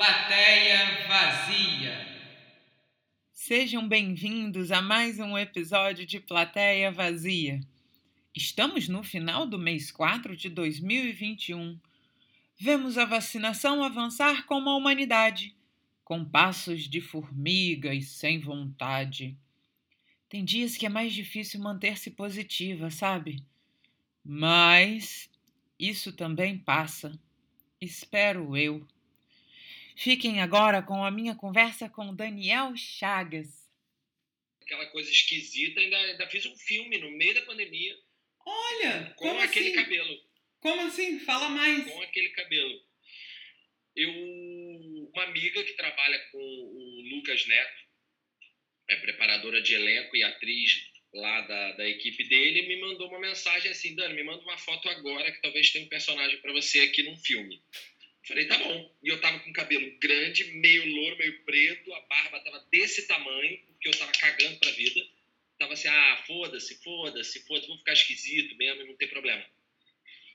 Plateia vazia. Sejam bem-vindos a mais um episódio de Plateia Vazia. Estamos no final do mês 4 de 2021. Vemos a vacinação avançar como a humanidade, com passos de formiga e sem vontade. Tem dias que é mais difícil manter-se positiva, sabe? Mas isso também passa. Espero eu. Fiquem agora com a minha conversa com Daniel Chagas. Aquela coisa esquisita, ainda, ainda fiz um filme no meio da pandemia. Olha! Com aquele assim? cabelo. Como assim? Fala mais. Com aquele cabelo. Eu. Uma amiga que trabalha com o Lucas Neto, é preparadora de elenco e atriz lá da, da equipe dele, me mandou uma mensagem assim: Dani, me manda uma foto agora que talvez tenha um personagem para você aqui num filme. Falei, tá bom. E eu tava com cabelo grande, meio louro, meio preto, a barba tava desse tamanho, porque eu tava cagando pra vida. Tava assim, ah, foda-se, foda-se, foda-se, vou ficar esquisito mesmo, não tem problema.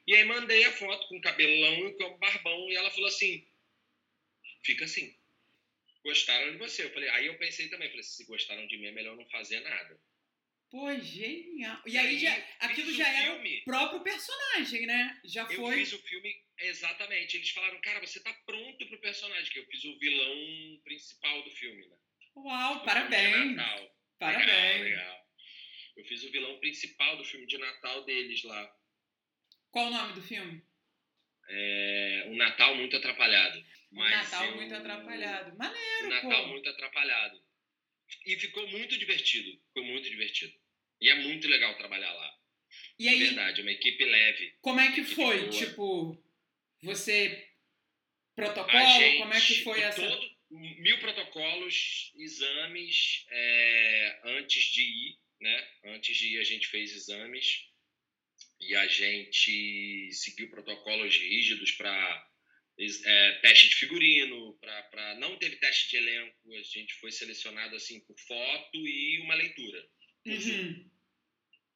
E aí mandei a foto com cabelão e com barbão, e ela falou assim, fica assim. Gostaram de você. Eu falei, aí eu pensei também, falei, se gostaram de mim é melhor não fazer nada. Pô, genial. E aí, já, aquilo já era o próprio personagem, né? Já foi. Eu fiz o filme exatamente. Eles falaram, cara, você tá pronto pro personagem, que eu fiz o vilão principal do filme, né? Uau, parabéns. Parabéns. Legal, legal. Eu fiz o vilão principal do filme de Natal deles lá. Qual o nome do filme? É, um Natal muito atrapalhado. Um Natal eu... muito atrapalhado. Maneiro, Um Natal pô. muito atrapalhado. E ficou muito divertido. Ficou muito divertido. E é muito legal trabalhar lá. E aí, é verdade, uma equipe leve. Como é que foi? Boa. Tipo, você. Protocolo? Gente, como é que foi essa. Todo, mil protocolos, exames é, antes de ir, né? Antes de ir, a gente fez exames e a gente seguiu protocolos rígidos para é, teste de figurino, para não teve teste de elenco, a gente foi selecionado assim por foto e uma leitura. Uhum.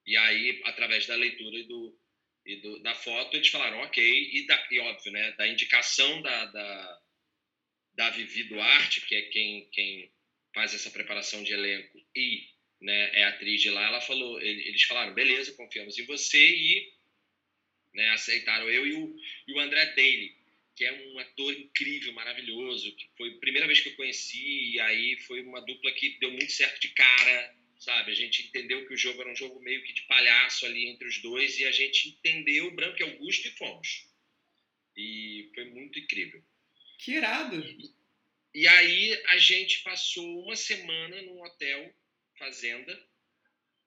E aí, através da leitura e, do, e do, da foto, eles falaram ok, e, da, e óbvio, né, da indicação da, da, da Vivi Duarte, que é quem, quem faz essa preparação de elenco e né, é atriz de lá, ela falou, eles falaram, beleza, confiamos em você e né, aceitaram eu e o, e o André Daly, que é um ator incrível, maravilhoso, que foi a primeira vez que eu conheci, e aí foi uma dupla que deu muito certo de cara, sabe? A gente entendeu que o jogo era um jogo meio que de palhaço ali entre os dois, e a gente entendeu o Branco e Augusto e fomos. E foi muito incrível. Que irado! E, e aí a gente passou uma semana num hotel, fazenda,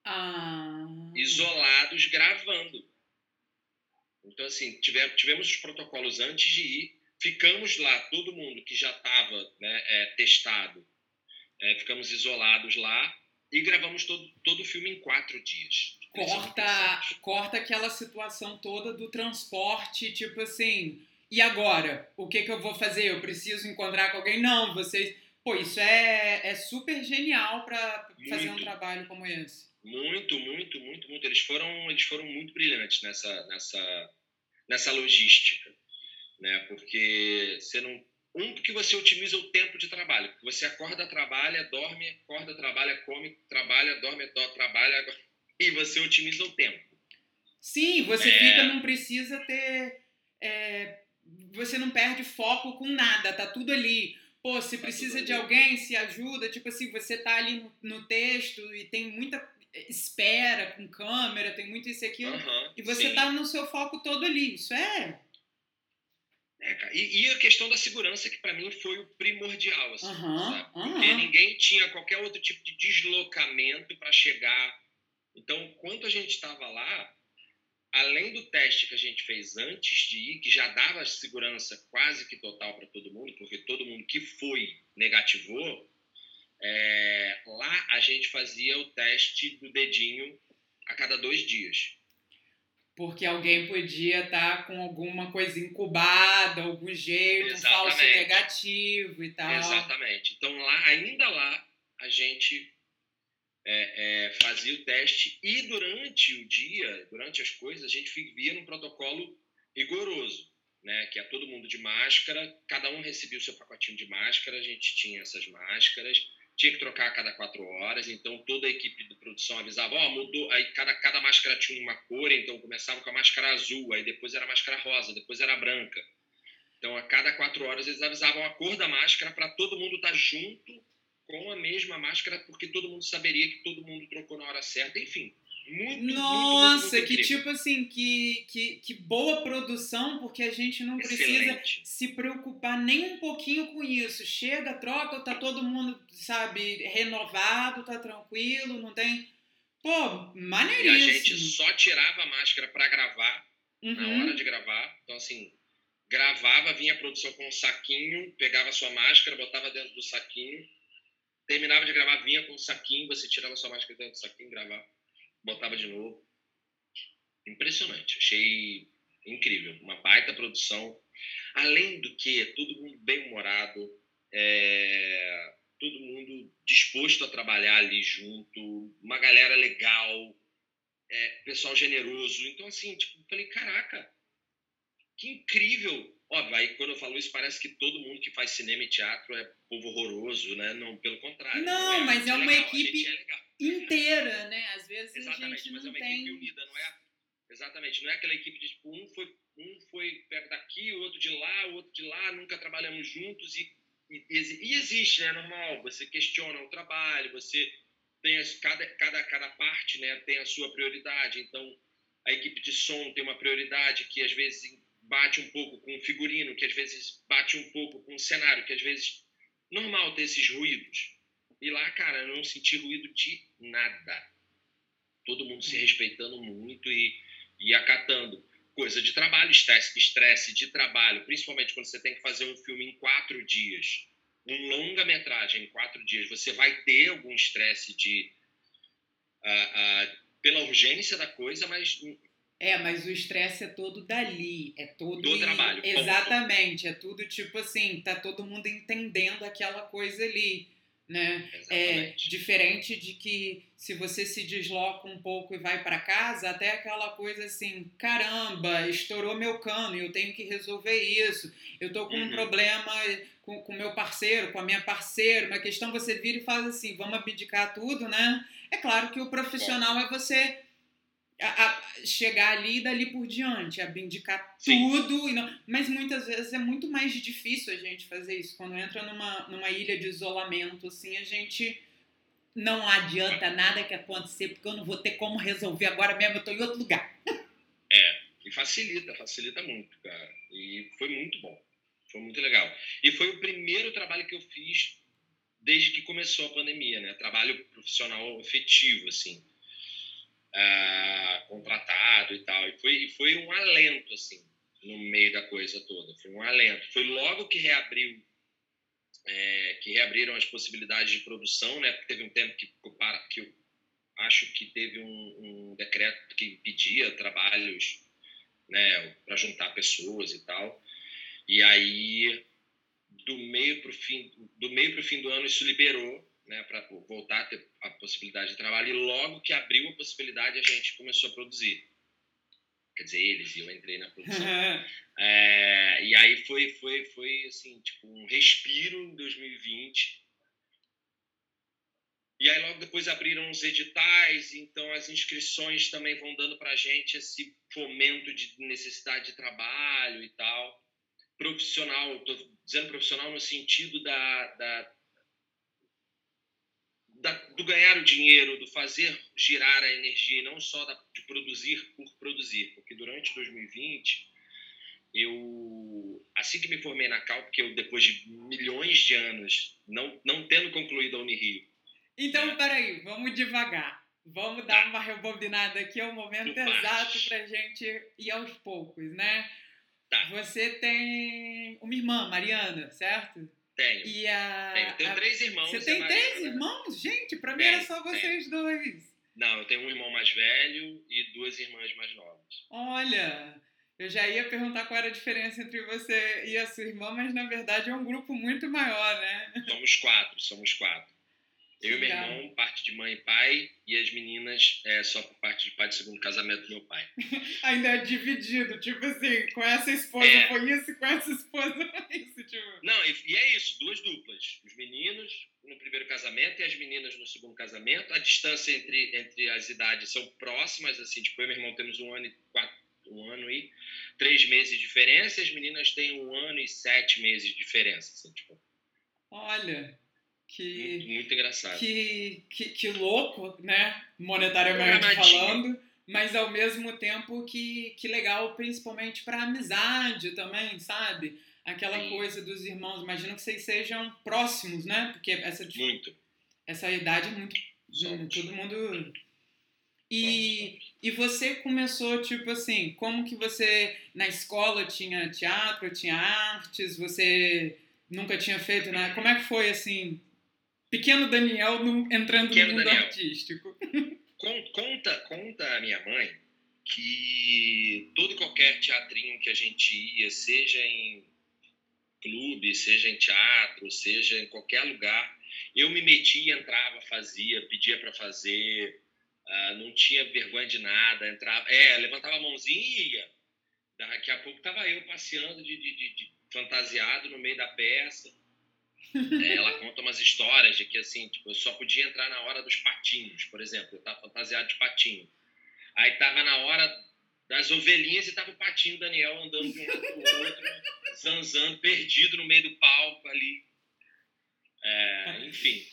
ah. isolados, gravando. Então, assim, tivemos, tivemos os protocolos antes de ir, ficamos lá, todo mundo que já estava né, é, testado, é, ficamos isolados lá e gravamos todo, todo o filme em quatro dias. Corta, corta aquela situação toda do transporte, tipo assim, e agora? O que, que eu vou fazer? Eu preciso encontrar com alguém? Não, vocês. Pô, isso é, é super genial para fazer um trabalho como esse. Muito, muito, muito, muito. Eles foram, eles foram muito brilhantes nessa, nessa, nessa logística, né? Porque você não um porque você otimiza o tempo de trabalho, porque você acorda, trabalha, dorme, acorda, trabalha, come, trabalha, dorme, dorme, trabalha e você otimiza o tempo. Sim, você é... fica não precisa ter é, você não perde foco com nada, tá tudo ali. Pô, se tá precisa de alguém, se ajuda, tipo assim, você tá ali no, no texto e tem muita espera com câmera, tem muito isso e aquilo, uhum, e você sim. tá no seu foco todo ali. Isso é. É e, e, a questão da segurança, que para mim foi o primordial, assim, uhum? Porque uhum. ninguém tinha qualquer outro tipo de deslocamento para chegar. Então, quando a gente estava lá, além do teste que a gente fez antes de ir, que já dava segurança quase que total para todo mundo, porque todo mundo que foi negativou, é, lá a gente fazia o teste do dedinho a cada dois dias. Porque alguém podia estar tá com alguma coisa incubada, algum jeito, Exatamente. um falso negativo e tal. Exatamente. Então, lá, ainda lá, a gente é, é, fazia o teste e durante o dia, durante as coisas, a gente vivia num protocolo rigoroso. né, que é todo mundo de máscara, cada um recebia o seu pacotinho de máscara, a gente tinha essas máscaras, tinha que trocar a cada quatro horas, então toda a equipe de produção avisava, ó, oh, mudou, aí cada, cada máscara tinha uma cor, então começava com a máscara azul, aí depois era máscara rosa, depois era branca. Então a cada quatro horas eles avisavam a cor da máscara para todo mundo estar tá junto com a mesma máscara, porque todo mundo saberia que todo mundo trocou na hora certa, enfim. Muito, Nossa, muito, muito, que tipo assim, que, que, que boa produção, porque a gente não Excelente. precisa se preocupar nem um pouquinho com isso. Chega, troca, tá todo mundo, sabe, renovado, tá tranquilo, não tem. Pô, maneiríssimo. E a gente só tirava a máscara para gravar, uhum. na hora de gravar. Então, assim, gravava, vinha a produção com um saquinho, pegava a sua máscara, botava dentro do saquinho, terminava de gravar, vinha com um saquinho, você tirava a sua máscara dentro do saquinho, gravava botava de novo. Impressionante, achei incrível, uma baita produção. Além do que, todo mundo bem-humorado, é, todo mundo disposto a trabalhar ali junto, uma galera legal, é, pessoal generoso. Então, assim, tipo, falei, caraca, que incrível. Óbvio, aí quando eu falo isso, parece que todo mundo que faz cinema e teatro é povo horroroso, né? Não, pelo contrário. Não, não é, mas é uma legal, equipe é inteira, né? Às vezes Exatamente, a gente mas não é uma tem... equipe unida, não é? Exatamente, não é aquela equipe de tipo, um foi, um foi perto daqui, o outro de lá, o outro de lá, nunca trabalhamos juntos e, e, e existe, né? Normal, você questiona o trabalho, você tem as, cada, cada, cada parte né, tem a sua prioridade, então a equipe de som tem uma prioridade que às vezes bate um pouco com o figurino, que às vezes bate um pouco com o cenário, que às vezes normal ter esses ruídos. E lá, cara, eu não senti ruído de nada. Todo mundo se respeitando muito e, e acatando. Coisa de trabalho, estresse, estresse de trabalho, principalmente quando você tem que fazer um filme em quatro dias, um longa-metragem em quatro dias, você vai ter algum estresse de. Uh, uh, pela urgência da coisa, mas é, mas o estresse é todo dali, é todo do trabalho. Exatamente, é tudo tipo assim, tá todo mundo entendendo aquela coisa ali, né? É diferente de que se você se desloca um pouco e vai para casa, até aquela coisa assim, caramba, estourou meu cano, eu tenho que resolver isso. Eu tô com uhum. um problema com o meu parceiro, com a minha parceira, uma questão você vira e faz assim, vamos abdicar tudo, né? É claro que o profissional é você a, a chegar ali e dali por diante, abdicar tudo. E não, mas muitas vezes é muito mais difícil a gente fazer isso. Quando entra numa, numa ilha de isolamento, assim, a gente não adianta nada que acontecer, porque eu não vou ter como resolver agora mesmo, eu estou em outro lugar. É, e facilita, facilita muito, cara. E foi muito bom. Foi muito legal. E foi o primeiro trabalho que eu fiz desde que começou a pandemia, né? Trabalho profissional efetivo, assim uh, contratado e tal. E foi, foi um alento, assim, no meio da coisa toda. Foi um alento. Foi logo que reabriu, é, que reabriram as possibilidades de produção, né? Porque teve um tempo que, que eu acho que teve um, um decreto que impedia trabalhos, né, para juntar pessoas e tal. E aí do meio para o fim do meio para fim do ano isso liberou né, para voltar a ter a possibilidade de trabalho. E logo que abriu a possibilidade, a gente começou a produzir. Quer dizer, eles e eu entrei na produção. é, e aí foi, foi, foi assim, tipo, um respiro em 2020. E aí logo depois abriram os editais, então as inscrições também vão dando para a gente esse fomento de necessidade de trabalho e tal. Profissional, estou dizendo profissional no sentido da, da da, do ganhar o dinheiro, do fazer girar a energia, e não só da, de produzir por produzir. Porque durante 2020, eu, assim que me formei na Cal, porque eu, depois de milhões de anos, não, não tendo concluído a Unirio. Então, né? peraí, vamos devagar. Vamos dar uma rebobinada aqui, é o momento exato para gente ir aos poucos, né? Tá. Você tem uma irmã, Mariana, certo? Tenho. E a, tenho. tenho a, três irmãos. Você tem três irmãos? Gente, pra mim era só vocês dois. Não, eu tenho um irmão mais velho e duas irmãs mais novas. Olha, eu já ia perguntar qual era a diferença entre você e a sua irmã, mas na verdade é um grupo muito maior, né? Somos quatro, somos quatro. Eu e meu irmão, parte de mãe e pai, e as meninas é, só por parte de pai de segundo casamento do meu pai. Ainda é dividido, tipo assim, com essa esposa é. foi isso e com essa esposa foi isso, tipo. Não, e, e, é isso, duas duplas. Os meninos no primeiro casamento e as meninas no segundo casamento. A distância entre, entre as idades são próximas, assim, tipo, eu e meu irmão temos um ano e quatro, um ano e três meses de diferença, e as meninas têm um ano e sete meses de diferença, assim, tipo. Olha, que, muito, engraçado. Que, que, que, louco, né? Monetariamente falando, mas ao mesmo tempo que, que legal, principalmente para amizade também, sabe? Aquela Sim. coisa dos irmãos. Imagino que vocês sejam próximos, né? Porque essa, muito. essa idade é muito. Somos. Todo mundo. E, e você começou, tipo assim, como que você na escola tinha teatro, tinha artes, você nunca tinha feito nada? Como é que foi, assim, Pequeno Daniel no, entrando Pequeno no mundo Daniel. artístico. Conta, conta a minha mãe que todo e qualquer teatrinho que a gente ia, seja em clube, seja em teatro, seja em qualquer lugar, eu me metia, entrava, fazia, pedia para fazer, uh, não tinha vergonha de nada, entrava, é, levantava a mãozinha e ia. Daqui a pouco tava eu passeando de, de, de, de fantasiado no meio da peça. É, ela conta umas histórias de que assim, tipo, eu só podia entrar na hora dos patinhos, por exemplo. Eu tava fantasiado de patinho. Aí tava na hora das ovelhinhas e tava o patinho Daniel andando de um lado pro outro, zanzando, perdido no meio do palco ali. É, enfim.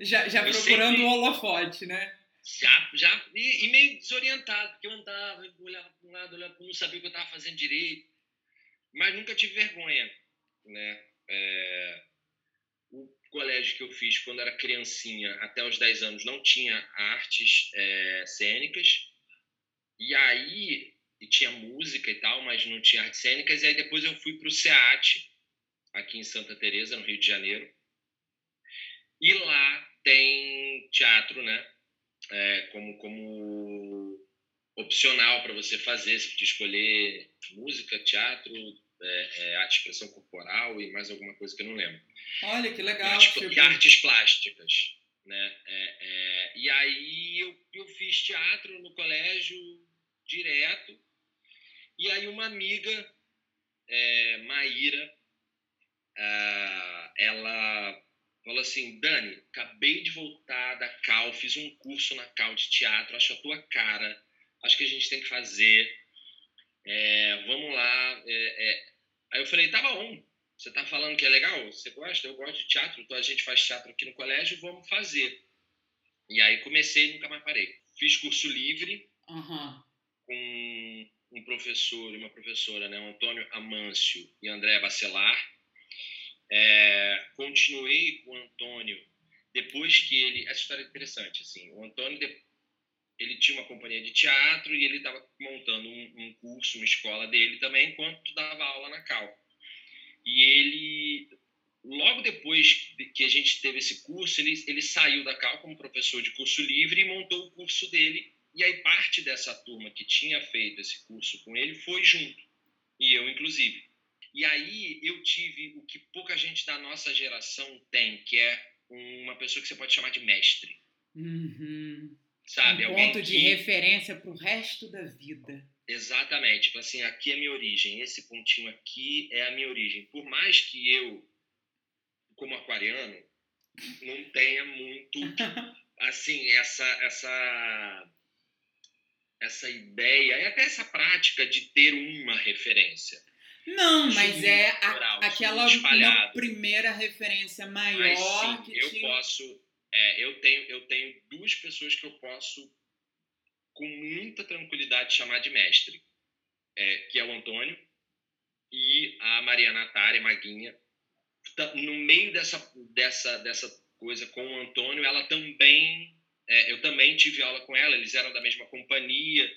Já, já procurando o holofote, né? Já, já e, e, meio desorientado, porque eu andava, eu olhava para um lado, olhava para não sabia o que eu estava fazendo direito. Mas nunca tive vergonha, né? É, o colégio que eu fiz quando era criancinha, até os 10 anos, não tinha artes é, cênicas. E aí, e tinha música e tal, mas não tinha artes cênicas. E aí depois eu fui para o SEAT, aqui em Santa Teresa, no Rio de Janeiro. E lá tem teatro, né? É, como, como opcional para você fazer. Podia escolher música, teatro, é, é, arte expressão corporal e mais alguma coisa que eu não lembro. Olha, que legal. E, tipo... e artes plásticas. Né? É, é, e aí eu, eu fiz teatro no colégio direto. E aí uma amiga, é, Maíra, ela falou assim, Dani, acabei de voltar da Cal, fiz um curso na Cal de teatro, acho a tua cara, acho que a gente tem que fazer. É, vamos lá. É, é, Aí eu falei, tá bom, você tá falando que é legal? Você gosta? Eu gosto de teatro, então a gente faz teatro aqui no colégio, vamos fazer. E aí comecei e nunca mais parei. Fiz curso livre uhum. com um professor e uma professora, né? O Antônio Amâncio e André Bacelar. É, continuei com o Antônio depois que ele... Essa história é interessante, assim. O Antônio, ele tinha uma companhia de teatro e ele estava montando um, um, curso, uma escola dele também, enquanto dava aula na Cal. E ele, logo depois que a gente teve esse curso, ele, ele saiu da Cal como professor de curso livre e montou o curso dele. E aí parte dessa turma que tinha feito esse curso com ele foi junto, e eu inclusive. E aí eu tive o que pouca gente da nossa geração tem, que é uma pessoa que você pode chamar de mestre. Uhum Sabe? Um ponto de que... referência para o resto da vida. Exatamente. Tipo assim, aqui é a minha origem. Esse pontinho aqui é a minha origem. Por mais que eu, como aquariano, não tenha muito, assim, essa, essa, essa ideia e até essa prática de ter uma referência. Não, mas é a, aquela uma primeira referência maior mas, sim, que eu te... posso é, eu, tenho, eu tenho duas pessoas que eu posso, com muita tranquilidade, chamar de mestre, é, que é o Antônio e a Maria Natália, Maguinha. Tá, no meio dessa, dessa, dessa coisa com o Antônio, ela também, é, eu também tive aula com ela, eles eram da mesma companhia,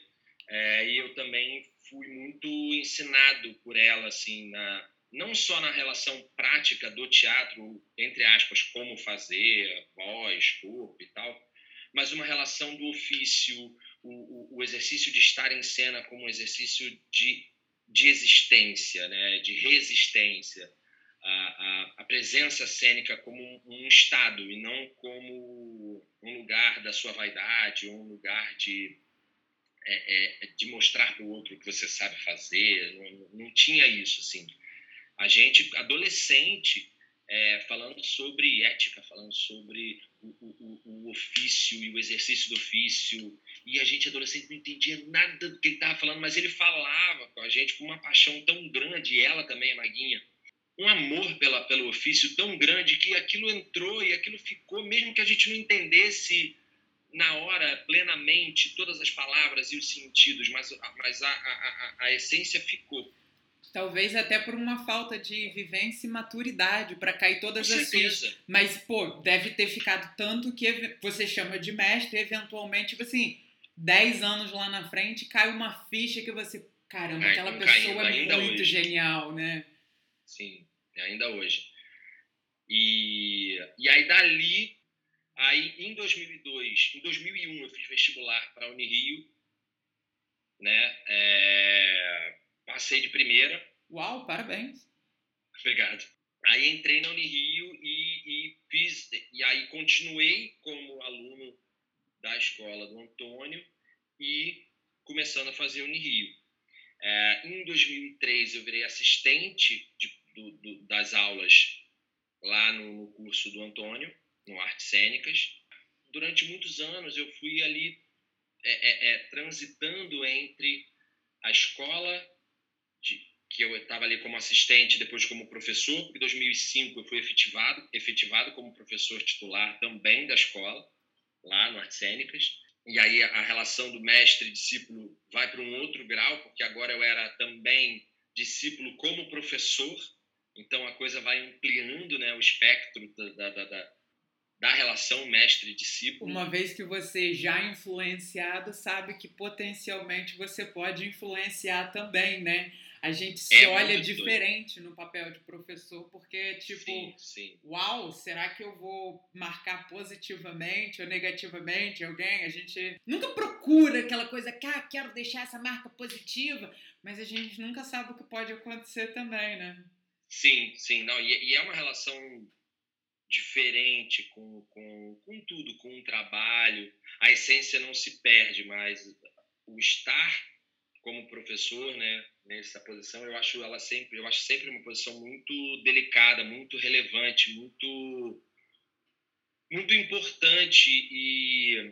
é, e eu também fui muito ensinado por ela, assim, na, não só na relação prática do teatro, entre aspas, como fazer, voz, corpo e tal, mas uma relação do ofício, o, o, exercício de estar em cena como um exercício de, de existência, né, de resistência. a, a, presença cênica como um, um, estado e não como um lugar da sua vaidade, um lugar de, é, é, de mostrar para o outro o que você sabe fazer. Não, não tinha isso, assim. A gente, adolescente, é, falando sobre ética, falando sobre o, o, o, ofício e o exercício do ofício. E a gente, adolescente, não entendia nada do que ele estava falando, mas ele falava com a gente com uma paixão tão grande, e ela também, a Maguinha, um amor pela, pelo ofício tão grande que aquilo entrou e aquilo ficou, mesmo que a gente não entendesse na hora, plenamente, todas as palavras e os sentidos, mas, mas a, a, a, a essência ficou. Talvez até por uma falta de vivência e maturidade para cair todas Com as fichas. Mas, pô, deve ter ficado tanto que você chama de mestre, eventualmente, tipo assim, 10 anos lá na frente, cai uma ficha que você. Caramba, aquela pessoa é muito hoje. genial, né? Sim, ainda hoje. E, e aí dali, aí em 2002, em 2001 eu fiz vestibular para a Unirio, né? É, passei de primeira. Uau, parabéns. Obrigado. Aí entrei na Unirio e, e fiz, e aí continuei como aluno da escola do Antônio e começando a fazer Unirio. É, em 2003 eu virei assistente de, do, do, das aulas lá no, no, curso do Antônio, no Artes Cênicas. Durante muitos anos eu fui ali é, é, é transitando entre a escola de, que eu estava ali como assistente, depois como professor. Em 2005 eu fui efetivado, efetivado como professor titular também da escola, lá no Artes Cênicas. E aí a relação do mestre e discípulo vai para um outro grau, porque agora eu era também discípulo como professor, então a coisa vai ampliando né, o espectro da, da, da, da relação mestre-discípulo. Uma vez que você já é influenciado, sabe que potencialmente você pode influenciar também, né? A gente se é olha diferente doido. no papel de professor, porque, tipo, sim, sim. uau, será que eu vou marcar positivamente ou negativamente alguém? A gente nunca procura aquela coisa, que ah, quero deixar essa marca positiva, mas a gente nunca sabe o que pode acontecer também, né? Sim, sim, não, e, e é uma relação diferente com, com, com tudo, com o trabalho. A essência não se perde, mas o estar como professor, né, nessa posição, eu acho ela sempre, eu acho sempre uma posição muito delicada, muito relevante, muito muito importante e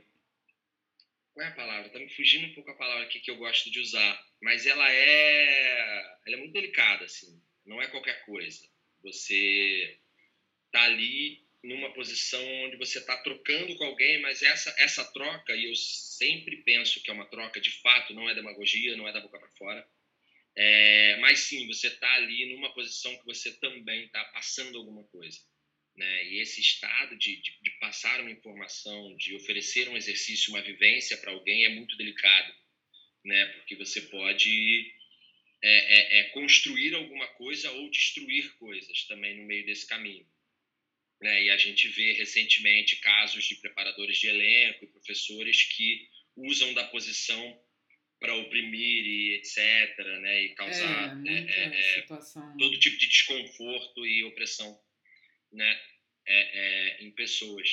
qual é a palavra? Tá me fugindo um pouco a palavra aqui que eu gosto de usar, mas ela é ela é muito delicada assim, não é qualquer coisa. Você tá ali numa posição onde você está trocando com alguém, mas essa essa troca, e eu sempre penso que é uma troca de fato, não é demagogia, não é da boca para fora, é, mas sim, você está ali numa posição que você também está passando alguma coisa. Né? E esse estado de, de, de, passar uma informação, de oferecer um exercício, uma vivência para alguém é muito delicado, né? porque você pode é, é, é construir alguma coisa ou destruir coisas também no meio desse caminho. Né? E a gente vê recentemente casos de preparadores de elenco e professores que usam da posição para oprimir e etc, né? E causar é, né, é, é, todo tipo de desconforto e opressão, né? É, é, em pessoas.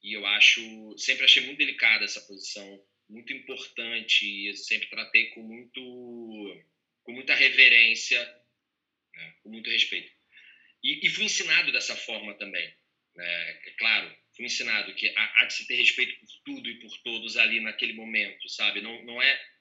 E eu acho, sempre achei muito delicada essa posição, muito importante e sempre tratei com muito, com muita reverência, né? com muito respeito. E, e fui ensinado dessa forma também. Né? É claro, fui ensinado que há, há, de se ter respeito por tudo e por todos ali naquele momento, sabe? Não, não é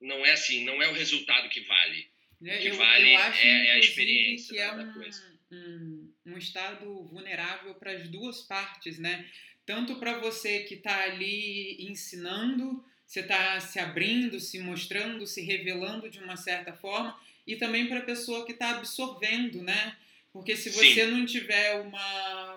não é assim, não é o resultado que vale. Né, o que eu, vale eu acho, é, é, a experiência que é da, um, coisa. Um, um estado vulnerável para as duas partes, né? Tanto para você que está ali ensinando, você está se abrindo, se mostrando, se revelando de uma certa forma, e também para a pessoa que está absorvendo, né? Porque se você Sim. não tiver uma,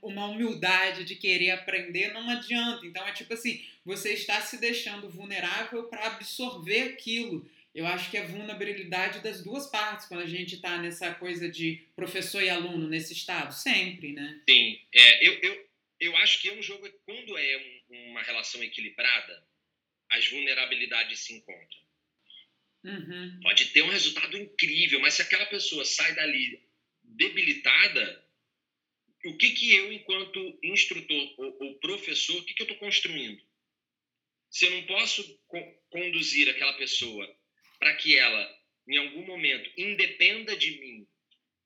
uma humildade de querer aprender, não adianta. Então é tipo assim, você está se deixando vulnerável para absorver aquilo. Eu acho que é vulnerabilidade das duas partes quando a gente está nessa coisa de professor e aluno nesse estado, sempre, né? Sim, é, eu, eu, eu acho que é um jogo, quando é um, uma relação equilibrada, as vulnerabilidades se encontram. Uhum. Pode ter um resultado incrível, mas se aquela pessoa sai dali debilitada, o que, que eu, enquanto instrutor ou, ou professor, o que, que eu estou construindo? Se eu não posso co conduzir aquela pessoa para que ela, em algum momento, independa de mim,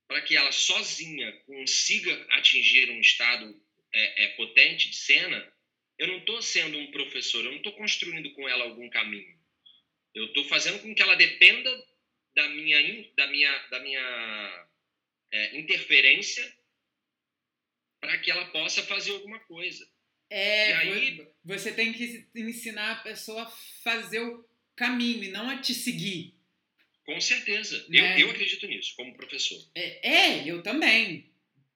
para que ela sozinha consiga atingir um estado é, é, potente de cena, eu não estou sendo um professor, eu não estou construindo com ela algum caminho. Eu estou fazendo com que ela dependa da minha, da minha, da minha é, interferência para que ela possa fazer alguma coisa. É, aí, você tem que ensinar a pessoa a fazer o caminho e não a te seguir. Com certeza. Né? Eu, eu acredito nisso, como professor. É, é eu também,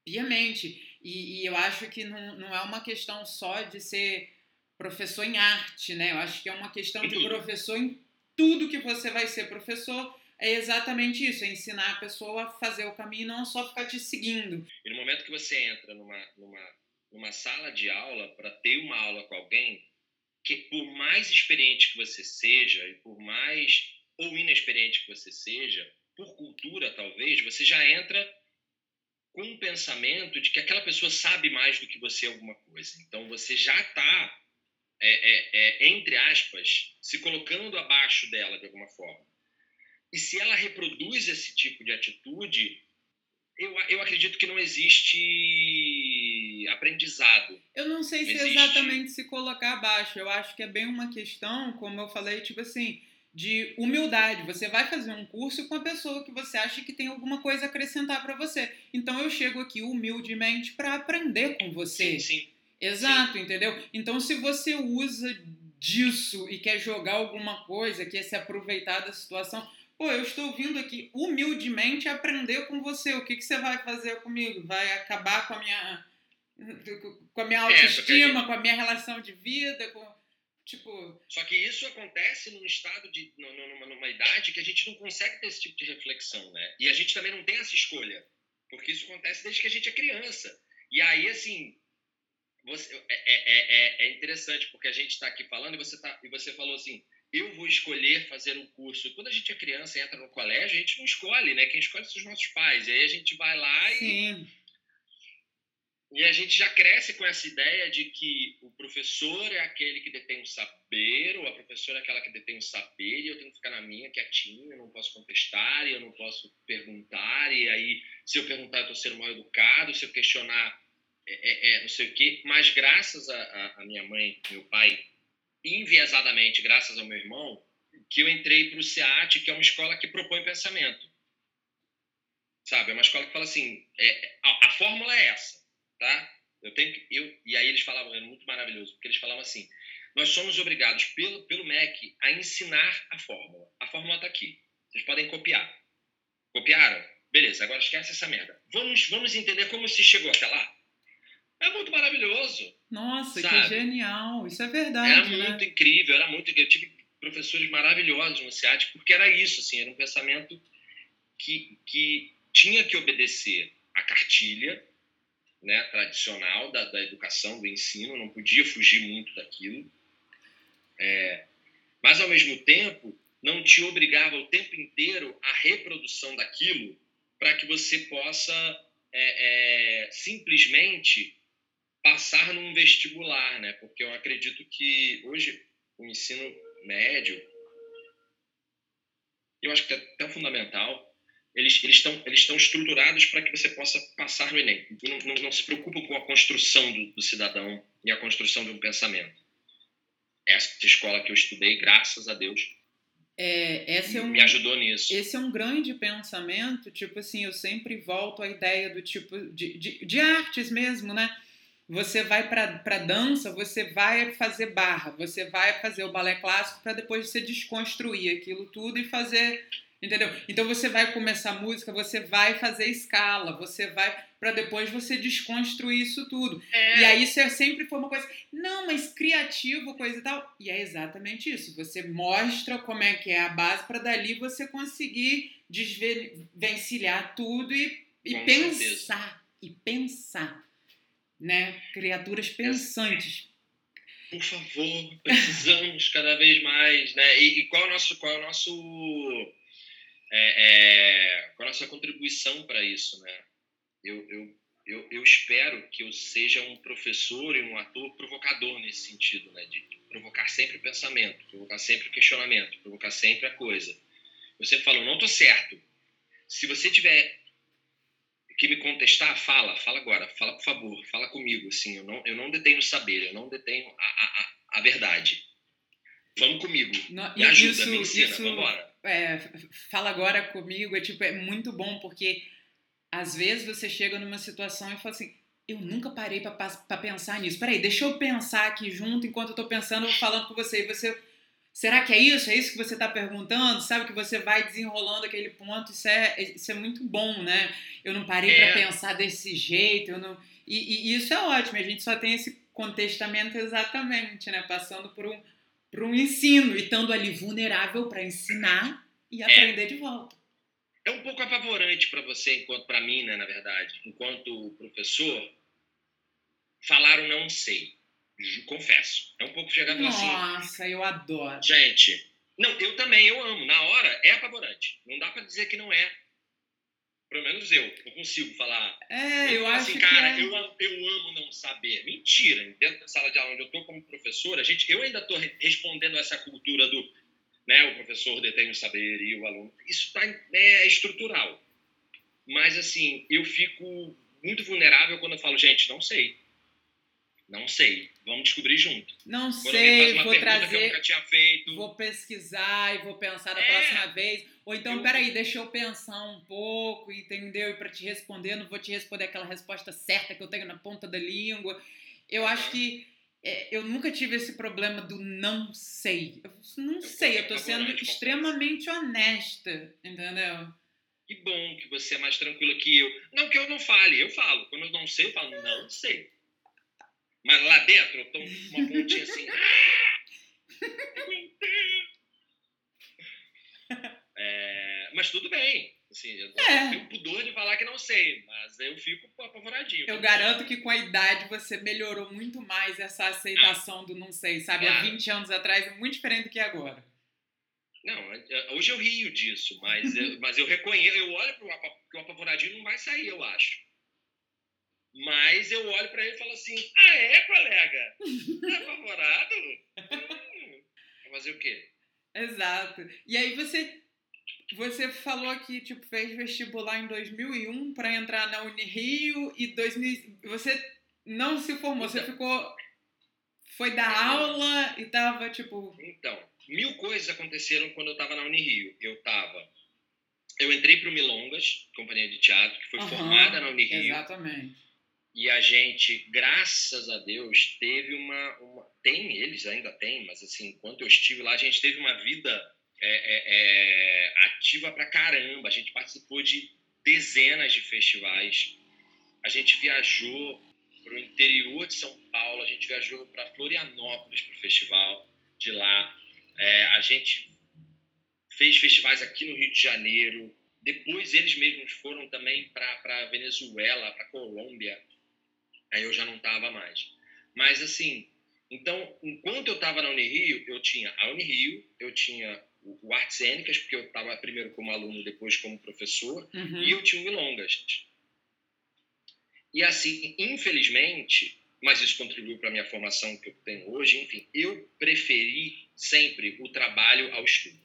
piamente. E, e, eu acho que não, não é uma questão só de ser professor em arte, né? Eu acho que é uma questão de professor em tudo que você vai ser professor. É exatamente isso, é ensinar a pessoa a fazer o caminho, não só ficar te seguindo. E no momento que você entra numa, numa, numa sala de aula para ter uma aula com alguém, que por mais experiente que você seja e por mais ou inexperiente que você seja, por cultura talvez, você já entra com um pensamento de que aquela pessoa sabe mais do que você alguma coisa. Então você já está, é, é, é, entre aspas, se colocando abaixo dela de alguma forma. E se ela reproduz esse tipo de atitude, eu, eu acredito que não existe aprendizado. Eu não sei não se existe... exatamente se colocar abaixo. Eu acho que é bem uma questão, como eu falei, tipo assim, de humildade. Você vai fazer um curso com a pessoa que você acha que tem alguma coisa a acrescentar para você. Então eu chego aqui humildemente para aprender com você. Sim, sim. Exato, sim. entendeu? Então se você usa disso e quer jogar alguma coisa, quer se aproveitar da situação, pô, eu estou vindo aqui humildemente aprender com você. O que, que você vai fazer comigo? Vai acabar com a minha com a minha é, autoestima, é, com a minha relação de vida, com Tipo... Só que isso acontece num estado de. Numa, numa idade que a gente não consegue ter esse tipo de reflexão, né? E a gente também não tem essa escolha. Porque isso acontece desde que a gente é criança. E aí, assim. Você, é, é, é, é interessante, porque a gente está aqui falando e você, tá, e você falou assim: eu vou escolher fazer um curso. Quando a gente é criança e entra no colégio, a gente não escolhe, né? Quem escolhe são os nossos pais. E aí a gente vai lá Sim. e e a gente já cresce com essa ideia de que o professor é aquele que detém o saber, ou a professora é aquela que detém o saber, e eu tenho que ficar na minha, quietinho, eu não posso contestar, e eu não posso perguntar, e aí, se eu perguntar, eu estou sendo mal educado, se eu questionar, é, é, é não sei o quê. Mas graças a, a, minha mãe, meu pai, enviesadamente, graças ao meu irmão, que eu entrei para o SEAT, que é uma escola que propõe pensamento. Sabe? É uma escola que fala assim, é, a, a fórmula é essa tá? Eu tenho que, eu, e aí eles falavam, era muito maravilhoso, porque eles falavam assim: nós somos obrigados pelo, pelo MEC a ensinar a fórmula. A fórmula está aqui. Vocês podem copiar. Copiaram? Beleza, agora esquece essa merda. Vamos, vamos entender como se chegou até lá? É muito maravilhoso. Nossa, sabe? que genial. Isso é verdade. Era né? muito incrível, era muito incrível. Eu tive professores maravilhosos no SEAT, porque era isso, assim, era um pensamento que, que tinha que obedecer a cartilha, né, tradicional da, da educação, do ensino, não podia fugir muito daquilo. É, mas, ao mesmo tempo, não te obrigava o tempo inteiro à reprodução daquilo para que você possa é, é, simplesmente passar num vestibular, né? Porque eu acredito que hoje o ensino médio, eu acho que é até fundamental, eles estão eles estão estruturados para que você possa passar no Enem. Não, não, não se preocupam com a construção do, do, cidadão e a construção de um pensamento. Essa escola que eu estudei, graças a Deus, é, é um, me ajudou nisso. Esse é um grande pensamento, tipo assim, eu sempre volto à ideia do tipo de, de, de artes mesmo, né? Você vai para dança, você vai fazer barra, você vai fazer o balé clássico para depois você desconstruir aquilo tudo e fazer Entendeu? Então você vai começar música, você vai fazer escala, você vai para depois você desconstruir isso tudo. É. E aí isso é sempre foi uma coisa, não, mas criativo, coisa e tal. E é exatamente isso. Você mostra como é que é a base para dali você conseguir desvencilhar tudo e, e pensar e pensar, né? Criaturas pensantes. Por favor, precisamos cada vez mais, né? E, e qual é o nosso qual é o nosso é, é, qual a sua contribuição para isso, né? eu, eu, eu, eu espero que eu seja um professor e um ator provocador nesse sentido, né? De provocar sempre o pensamento, provocar sempre o questionamento, provocar sempre a coisa. Eu sempre falo, não estou certo. Se você tiver que me contestar, fala, fala agora, fala por favor, fala comigo, assim, eu não, eu não detenho o saber, eu não detenho a, a, a verdade. Vamos comigo, não, me ajuda, isso, me ensina, isso, vambora. É, fala agora comigo, é tipo, é muito bom, porque às vezes você chega numa situação e fala assim, eu nunca parei para pensar nisso. Peraí, deixa eu pensar aqui junto enquanto eu tô pensando, falando com você. E você, será que é isso? É isso que você está perguntando? Sabe que você vai desenrolando aquele ponto. Isso é, isso é muito bom, né? Eu não parei é. para pensar desse jeito. Eu não... E, e, isso é ótimo. A gente só tem esse contestamento exatamente, né? Passando por um, por um ensino e estando ali vulnerável para ensinar e é. aprender é. de volta. É um pouco apavorante para você, enquanto para mim, né, na verdade, enquanto professor, falaram não sei. Confesso. É um pouco chegando assim. Nossa, eu adoro. Gente, não, eu também, eu amo. Na hora é apavorante. Não dá para dizer que não é. Pelo menos eu, eu consigo falar. É, eu, eu acho assim, que cara, é... eu, eu amo não saber. Mentira. Dentro da sala de aula onde eu tô como professor, a gente, eu ainda estou respondendo essa cultura do, né, o professor detém o saber e o aluno. Isso tá, é estrutural. Mas assim, eu fico muito vulnerável quando eu falo, gente, não sei. Não sei. Vamos descobrir junto. Não Quando sei, vou trazer. Vou pesquisar e vou pensar da é, próxima vez. Ou então, eu... peraí, deixa eu pensar um pouco, entendeu? E para te responder, não vou te responder aquela resposta certa que eu tenho na ponta da língua. Eu uhum. acho que é, eu nunca tive esse problema do não sei. Eu não eu sei, eu tô sendo extremamente honesta, entendeu? Que bom que você é mais tranquilo que eu. Não que eu não fale, eu falo. Quando eu não sei, eu falo, não sei. Mas lá dentro eu tô uma pontinha assim. é, mas tudo bem. Assim, eu é. tenho pudor de falar que não sei, mas eu fico apavoradinho. Eu garanto que com a idade você melhorou muito mais essa aceitação ah. do não sei, sabe? Claro. Há 20 anos atrás é muito diferente do que agora. Não, é, hoje eu rio disso, mas, eu, mas eu reconheço, eu olho para o apavoradinho não vai sair, eu acho. Mas eu olho para ele e falo assim: ah, é, colega? Tá apavorado? hum, vai fazer o quê? Exato. E aí você você falou que tipo fez vestibular em 2001 para entrar na Unirio e 2000 você não se formou, então, você ficou foi dar aula e tava tipo Então, mil coisas aconteceram quando eu tava na Unirio. Eu tava eu entrei para o Milongas, companhia de teatro, que foi uhum, formada na Unirio. Exatamente e a gente, graças a Deus, teve uma, uma, Tem, eles ainda têm, mas assim, enquanto eu estive lá, a gente teve uma vida é, é, é, ativa pra caramba. A gente participou de dezenas de festivais. A gente viajou para o interior de São Paulo, a gente viajou para Florianópolis para o festival de lá. É, a gente fez festivais aqui no Rio de Janeiro. Depois eles mesmos foram também para Venezuela, para Colômbia. Aí eu já não estava mais. Mas assim, então, enquanto eu estava na Unirio, eu tinha a Unirio, eu tinha o Artes Cênicas, porque eu estava primeiro como aluno, depois como professor, uhum. e eu tinha o Milongas. E assim, infelizmente, mas isso contribuiu para a minha formação que eu tenho hoje, enfim, eu preferi sempre o trabalho ao estudo.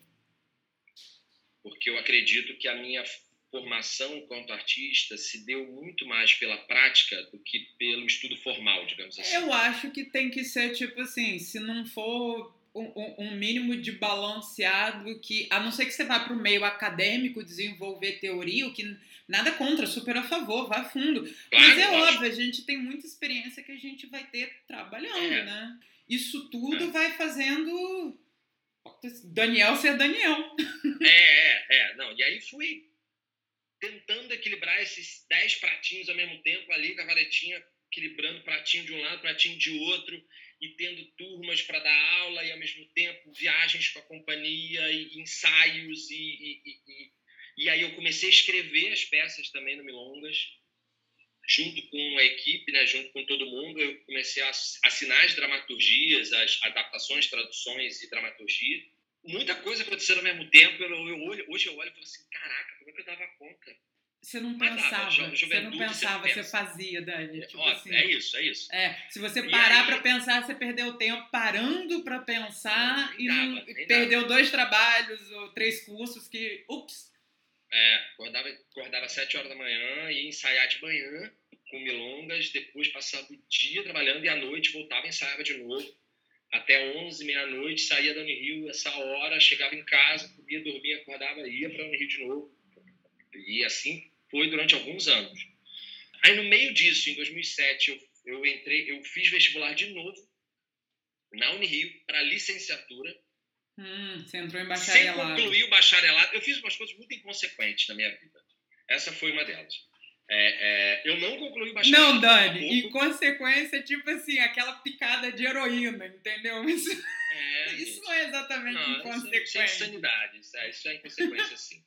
Porque eu acredito que a minha formação enquanto artista se deu muito mais pela prática do que pelo estudo formal, digamos assim. Eu acho que tem que ser tipo assim, se não for um, um mínimo de balanceado que, a não ser que você vá para o meio acadêmico desenvolver teoria, o que nada contra, super a favor, vá fundo. Claro, Mas é óbvio, a gente tem muita experiência que a gente vai ter trabalhando, é. né? Isso tudo é. vai fazendo Daniel ser Daniel. É, é, é. Não, e aí fui tentando equilibrar esses dez pratinhos ao mesmo tempo ali, com a equilibrando pratinho de um lado, pratinho de outro, e tendo turmas para dar aula e ao mesmo tempo viagens com a companhia e ensaios e, e, e, e aí eu comecei a escrever as peças também no Milongas junto com a equipe, né, junto com todo mundo, eu comecei a assinar as dramaturgias, as adaptações, traduções e dramaturgia. Muita coisa acontecendo ao mesmo tempo. Eu, eu, hoje eu olho e falo assim, caraca, como é que eu dava conta? você não pensava, você não pensava, você, fazia, Dani. Tipo Ó, assim, é isso, é isso. É, se você parar para pensar, você perdeu tempo parando para pensar não, e, não, não, perdeu dois trabalhos ou três cursos que, ups. É, acordava, acordava às sete horas da manhã, ia ensaiar de manhã com milongas, depois passava o dia trabalhando e à noite voltava e ensaiava de novo. Até 11, meia-noite, saía da Unirio essa hora, chegava em casa, comia, dormia, acordava, ia para Unirio de novo. E assim foi durante alguns anos. Aí no meio disso, em 2007, eu, eu entrei, eu fiz vestibular de novo na Unirio para licenciatura. Hum, você entrou em bacharelado. Sem concluir o bacharelado. Eu fiz umas coisas muito inconsequentes na minha vida. Essa foi uma delas. É, é, eu não concluí bacharelado. Não, Dani, em consequência, tipo assim, aquela picada de heroína, entendeu? Isso, é, isso não é exatamente não, inconsequência. Isso é insanidade, isso é, isso é inconsequência, sim.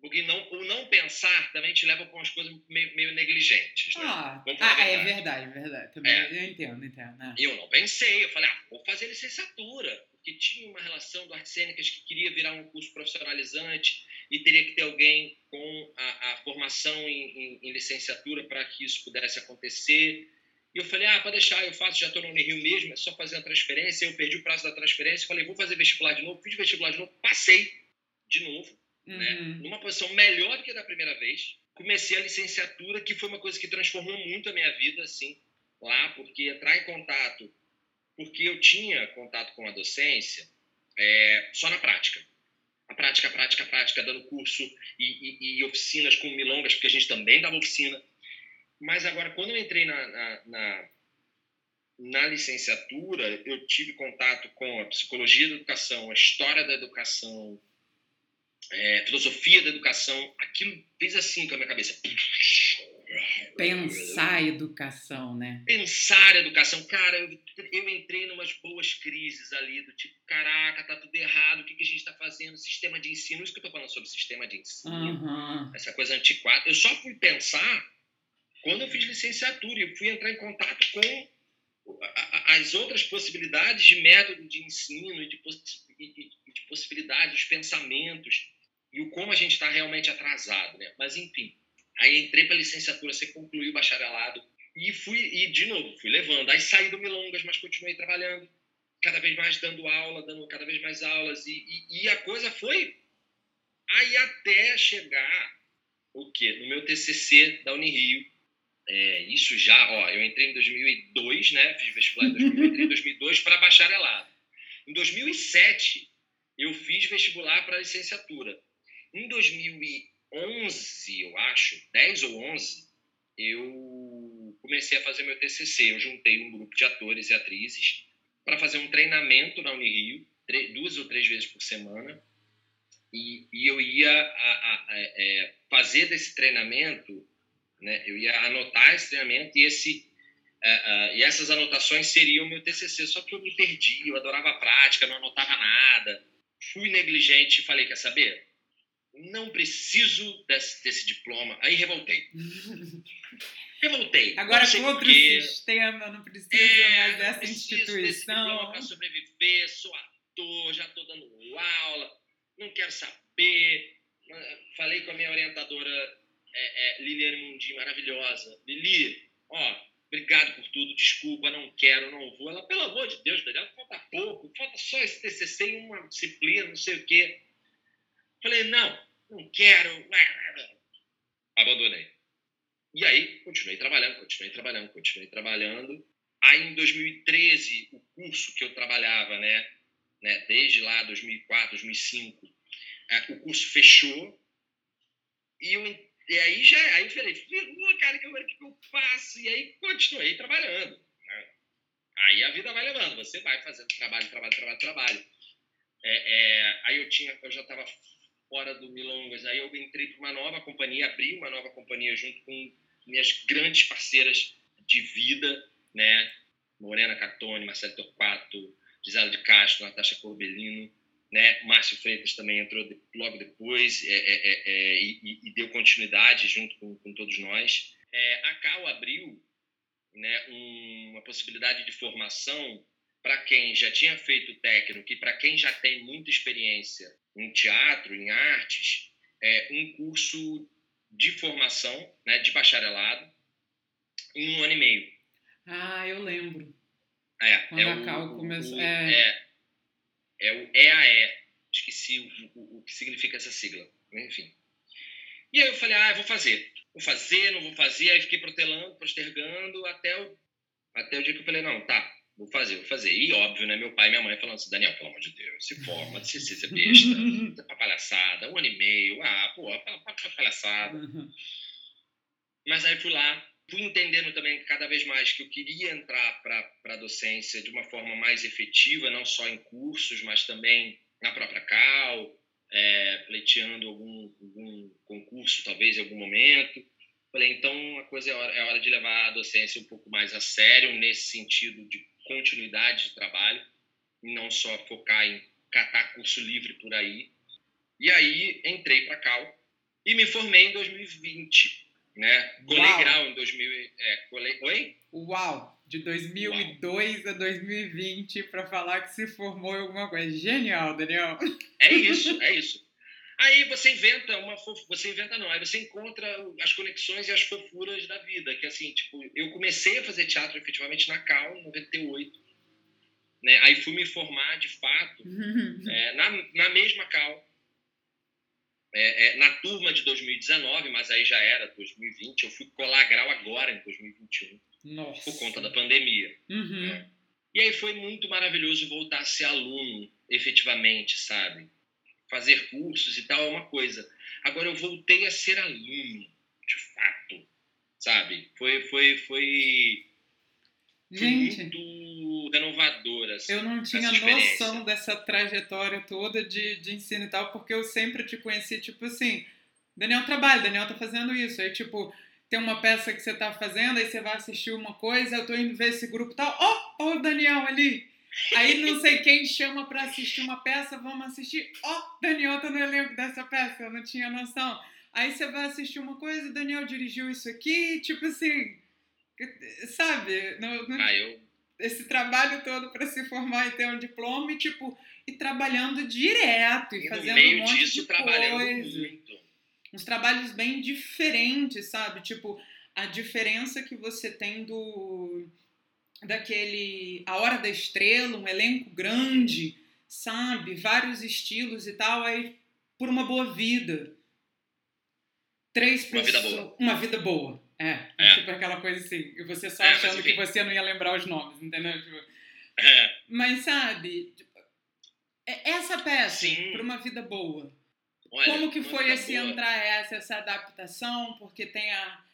Porque não, o não pensar também te leva para umas coisas meio, meio negligentes. Né? Ah, ah é verdade, verdade. Também é. eu entendo, entendo. Né? Eu não pensei, eu falei, ah, vou fazer licenciatura. Porque tinha uma relação do Artes Cênicas que queria virar um curso profissionalizante e teria que ter alguém com a, a formação em, em, em licenciatura para que isso pudesse acontecer. E eu falei, ah, para deixar, eu faço, já estou no Unirio mesmo, é só fazer a transferência. Eu perdi o prazo da transferência, falei, vou fazer vestibular de novo. Fiz vestibular de novo, passei de novo né? uhum. né? numa posição melhor do que da primeira vez. Comecei a licenciatura, que foi uma coisa que transformou muito a minha vida, assim, lá, porque entrar em contato, porque eu tinha contato com a docência é, só na prática. A prática, a prática, a prática, dando curso e, e, e, oficinas com milongas, porque a gente também dava oficina. Mas agora, quando eu entrei na, na, na, na licenciatura, eu tive contato com a psicologia da educação, a história da educação, é, filosofia da educação, aquilo fez assim com a minha cabeça. Pensar educação, né? Pensar educação. Cara, eu, eu entrei numas boas crises ali, do tipo, caraca, tá tudo errado, o que, que a gente está fazendo? Sistema de ensino, isso que eu tô falando sobre sistema de ensino, uhum. essa coisa antiquada. Eu só fui pensar quando eu fiz licenciatura e fui entrar em contato com as outras possibilidades de método de ensino e de, de possibilidades, os pensamentos e o como a gente está realmente atrasado, né? Mas enfim, aí entrei para licenciatura, você concluiu o bacharelado e fui e de novo fui levando. Aí saí do Milongas, mas continuei trabalhando, cada vez mais dando aula, dando cada vez mais aulas e, e, e a coisa foi aí até chegar o quê? No meu TCC da Unirio. É, isso já, ó, eu entrei em 2002, né? Fiz vestibular em 2000, entrei em 2002 para bacharelado. Em 2007 eu fiz vestibular para licenciatura. Em 2011, eu acho, 10 ou 11, eu comecei a fazer meu TCC. Eu juntei um grupo de atores e atrizes para fazer um treinamento na Unirio, duas ou três vezes por semana. E, e eu ia a, a, a, é, fazer desse treinamento, né, eu ia anotar esse treinamento e, esse, é, e essas anotações seriam meu TCC. Só que eu me perdi, eu adorava a prática, não anotava nada. Fui negligente e falei: quer saber? Não preciso desse, desse diploma. Aí revoltei. revoltei. Agora contra o sistema, não preciso é, mais dessa instituição. para sobreviver, sou ator, já estou dando aula, não quero saber. Falei com a minha orientadora é, é, Liliane Mundi, maravilhosa. Lili, ó, obrigado por tudo, desculpa, não quero, não vou. Ela, pelo amor de Deus, Daniel, falta pouco, falta só esse TCC e uma disciplina, não sei o quê. Falei, não, não quero. Abandonei. E aí, continuei trabalhando, continuei trabalhando, continuei trabalhando. Aí, em 2013, o curso que eu trabalhava, né, né desde lá, 2004, 2005, é, o curso fechou. E, eu, e aí, já, aí eu falei, cara, o que eu faço? E aí, continuei trabalhando. Né? Aí a vida vai levando, você vai fazendo trabalho, trabalho, trabalho, trabalho. É, é, aí eu tinha, eu já estava fora do Milongas. Aí eu entrei para uma nova companhia, abri uma nova companhia junto com minhas grandes parceiras de vida, né? Morena Catone, Marcelo Torquato, Gisela de Castro, Natasha Corbellino, né? Márcio Freitas também entrou de, logo depois é, é, é, é e, e, deu continuidade junto com, com todos nós. É, a CAL abriu né, um, uma possibilidade de formação para quem já tinha feito técnico e para quem já tem muita experiência em teatro, em artes, é um curso de formação, né, de bacharelado, em um ano e meio. Ah, eu lembro. É, Quando é a o, Cal começou. É. é, é o EAE. Esqueci o, o, o que significa essa sigla. Enfim. E aí eu falei, ah, eu vou fazer. Vou fazer, não vou fazer. Aí fiquei protelando, postergando, até o, até o dia que eu falei, não, tá, vou fazer, vou fazer. E óbvio, né, meu pai e minha mãe falando assim, Daniel, pelo amor de Deus, se forma, se se ser besta, pra palhaçada, um ano e meio, ah, pô, pra, pra, pra palhaçada. Uhum. Mas aí fui lá, fui entendendo também cada vez mais que eu queria entrar para a docência de uma forma mais efetiva, não só em cursos, mas também na própria Cal, é, pleiteando algum, algum concurso, talvez, em algum momento. Falei, então a coisa é hora, é hora de levar a docência um pouco mais a sério, nesse sentido de continuidade de trabalho, e não só focar em catar curso livre por aí. E aí entrei para a Cal e me formei em 2020 né? Uau. grau em 2000. e- É, colei. Oi? Uau! De 2002 a 2020 para falar que se formou em alguma coisa. Genial, Daniel. É isso, é isso. Aí você inventa uma fof... você inventa não, aí você encontra as conexões e as fofuras da vida, que assim, tipo, eu comecei a fazer teatro efetivamente na Cal em 98, né? Aí fui me formar de fato é, na, na mesma Cal, é, é, na turma de 2019, mas aí já era 2020, eu fui colar grau agora em 2021, Nossa. por conta da pandemia. Uhum. E aí foi muito maravilhoso voltar a ser aluno, efetivamente, sabe? Fazer cursos e tal é uma coisa. Agora eu voltei a ser aluno, de fato, sabe? Foi, foi, foi, foi Gente, muito renovador, assim. eu não tinha noção dessa trajetória toda de, de ensino e tal, porque eu sempre te conheci, tipo assim, Daniel trabalha, Daniel tá fazendo isso. Aí, tipo, tem uma peça que você tá fazendo, aí você vai assistir uma coisa, eu tô indo ver esse grupo e tal. Ó, ó o Daniel ali. Aí não sei quem chama pra assistir uma peça, vamos assistir. Ó, Daniel tá no elenco dessa peça, eu não tinha noção. Aí você vai assistir uma coisa, Daniel dirigiu isso aqui, tipo assim, sabe? No, no- Ah, eu... esse trabalho todo para se formar e ter um diploma e, tipo, e trabalhando direto e, E fazendo um monte disso, de trabalhando coisa. muito. Uns trabalhos bem diferentes, sabe? Tipo, a diferença que você tem do daquele A Hora da Estrela, um elenco grande, sabe? Vários estilos e tal, aí por uma boa vida. Três Uma vida pessoas- boa. Uma vida boa. É, É. tipo aquela coisa assim. E você só É, achando que você não ia lembrar os nomes, entendeu? Tipo, É, mas sabe, tipo, é- essa peça, para uma vida boa, olha, como que foi vida esse boa. entrar essa, essa adaptação? Porque tem a.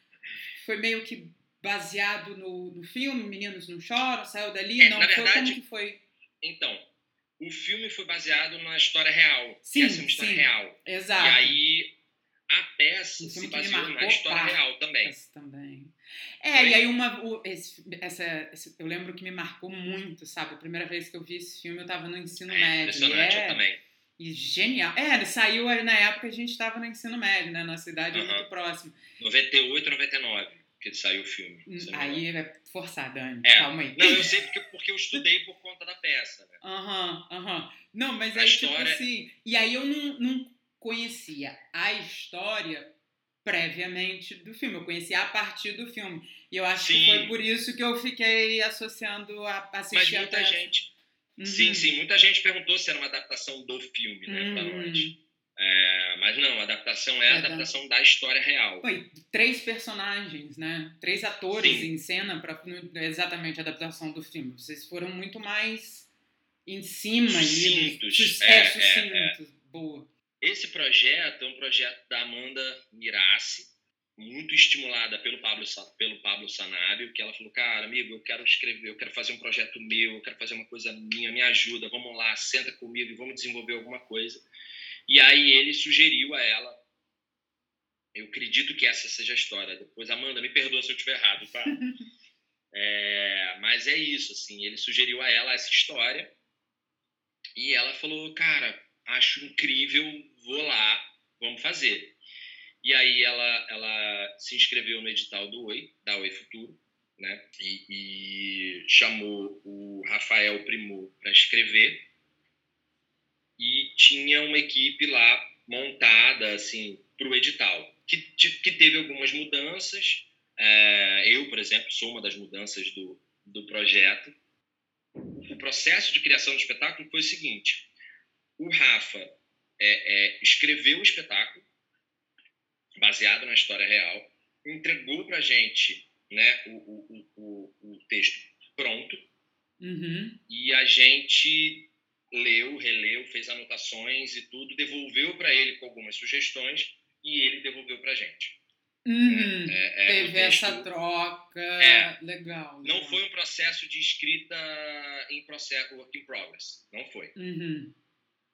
Foi meio que baseado no, no filme, Meninos Não Choram, saiu dali, É, não na foi? verdade- Como que foi? Então, o filme foi baseado na história real. Sim, essa é uma história sim. real. Exato. E aí, a peça se baseou na história pá. real também. Essa também. É, Oi? e aí uma. o- esse- essa, esse- eu lembro que me marcou muito, sabe? A primeira vez que eu vi esse filme, eu tava no ensino É médio. Impressionante, eu é, também. e genial. É, ele saiu na época a gente tava no ensino médio, né? Nossa idade é Aham. muito próxima. 98, 99, que saiu o filme. engano. Aí é forçado, Dani. É. Calma aí. Não, eu sei porque, porque eu estudei por conta da peça, né? Aham, aham. Não, mas A aí, tipo história- assim. E aí eu não, não conhecia a história previamente do filme. Eu conhecia a partir do filme. E eu acho que Sim. foi por isso que eu fiquei associando a Mas assistir a muita peça. gente. Uhum. Sim, sim, muita gente perguntou se era uma adaptação do filme, né, pra Uhum. nós. É, mas não, a adaptação é a É da- adaptação da história real. Foi três personagens, né? Três atores Sim. em cena para exatamente a adaptação do filme. Vocês foram muito mais em cima. Sucintos. Sus- É, É, é, sucintos. Boa. Esse projeto é um projeto da Amanda Mirassi, muito estimulada pelo Pablo, pelo Pablo Sanabio, que ela falou, cara, amigo, eu quero escrever, eu quero fazer um projeto meu, eu quero fazer uma coisa minha, me ajuda, vamos lá, senta comigo e vamos desenvolver alguma coisa. E aí ele sugeriu a ela, eu acredito que essa seja a história, depois, Amanda, me perdoa se eu estiver errado, tá? É, mas é isso, assim, ele sugeriu a ela essa história e ela falou, cara, acho incrível, vou lá, vamos fazer. E aí ela, ela se inscreveu no edital do Oi, da Oi Futuro, né? E, e chamou o Rafael Primor para escrever. Tinha uma equipe lá montada, assim, para o edital, que, que teve algumas mudanças. É, eu, por exemplo, sou uma das mudanças do, do projeto. O processo de criação do espetáculo foi o seguinte: o Rafa é, é, escreveu o espetáculo, baseado na história real, entregou para a gente né, o, o, o, o texto pronto, uhum. e a gente leu, releu, fez anotações e tudo, devolveu para ele com algumas sugestões e ele devolveu para a gente. Uhum. É, é, Teve texto, essa troca. É, legal. Não foi um processo de escrita em processo work in progress. Não foi. Uhum.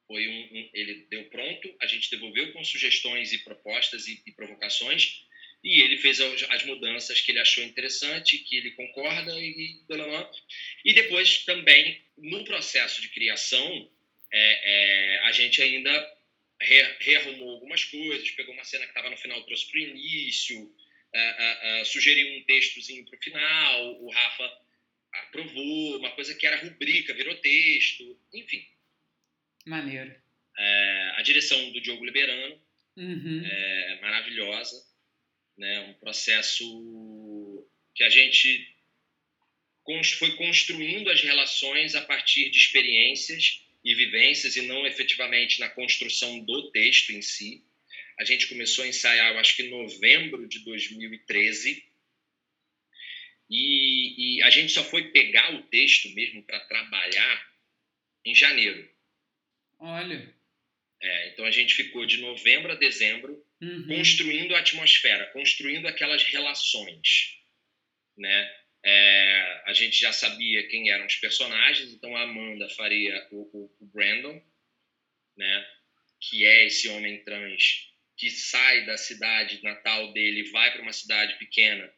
Foi um, um, ele deu pronto, a gente devolveu com sugestões e propostas e, e provocações e ele fez as mudanças que ele achou interessante, que ele concorda e e depois também no processo de criação é, é, a gente ainda re, rearrumou algumas coisas, pegou uma cena que estava no final, trouxe para o início, é, é, é, sugeriu um textozinho para o final, o Rafa aprovou, uma coisa que era rubrica, virou texto, enfim. Maneiro. É, a direção do Diogo Liberano, uhum. é maravilhosa, né? um processo que a gente foi construindo as relações a partir de experiências e vivências e não efetivamente na construção do texto em si. A gente começou a ensaiar, eu acho que em novembro de 2013, e, e a gente só foi pegar o texto mesmo para trabalhar em janeiro. Olha. É, então a gente ficou de novembro a dezembro uhum. construindo a atmosfera, construindo aquelas relações, né? É, a gente já sabia quem eram os personagens, então a Amanda faria o, o, o Brandon, né? Que é esse homem trans que sai da cidade natal dele, vai para uma cidade pequena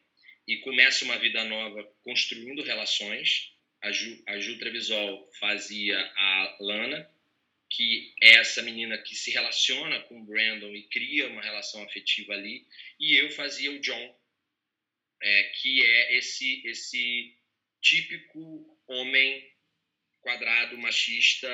e começa uma vida nova construindo relações. A Ju, a Ju Trevisol fazia a Lana, que é essa menina que se relaciona com o Brandon e cria uma relação afetiva ali, e eu fazia o John, é, que é esse esse típico homem quadrado machista.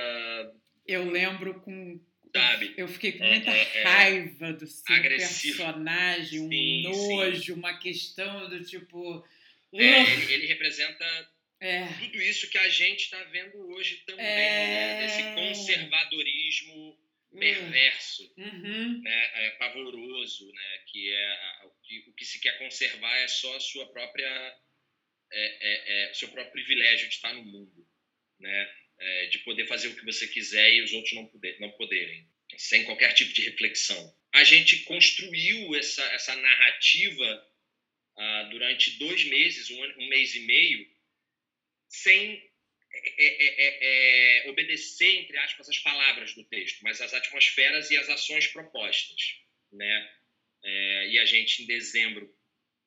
Eu lembro com sabe? Eu fiquei com é, muita é, é, raiva do seu agressivo. personagem, um sim, nojo, sim. uma questão do tipo. É, ele, ele, representa é. tudo isso que a gente está vendo hoje também, né? Esse conservadorismo perverso, uhum. né, é pavoroso, né, que é o que, o que se quer conservar é só a sua própria é, é, é seu próprio privilégio de estar no mundo, né, é, de poder fazer o que você quiser e os outros não, poder, não poderem, sem qualquer tipo de reflexão. A gente construiu essa, essa narrativa ah, durante dois meses, um, um mês e meio, sem é é, é, é, obedecer, entre aspas, as palavras do texto, mas as atmosferas e as ações propostas. Né? É, e a gente, em dezembro,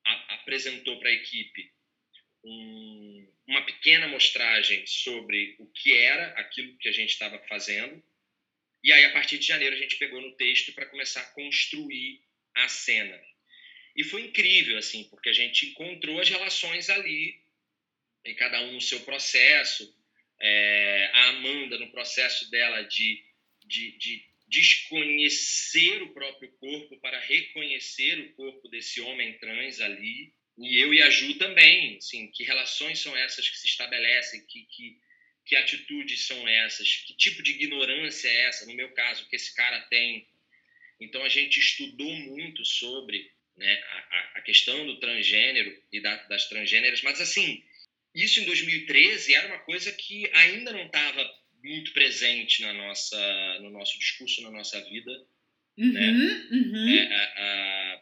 a, apresentou para a equipe um, uma pequena mostragem sobre o que era aquilo que a gente estava fazendo. E aí, a partir de janeiro, a gente pegou no texto para começar a construir a cena. E foi incrível, assim, porque a gente encontrou as relações ali, em cada um no seu processo, é, a Amanda no processo dela de, de, de desconhecer o próprio corpo para reconhecer o corpo desse homem trans ali. E eu e a Ju também, assim, que relações são essas que se estabelecem, que, que, que atitudes são essas, que tipo de ignorância é essa, no meu caso, que esse cara tem. Então a gente estudou muito sobre né, a, a questão do transgênero e da, das transgêneras, mas assim, isso em 2013 era uma coisa que ainda não estava muito presente na nossa, no nosso discurso, na nossa vida. Uhum, né? uhum. É, a, a,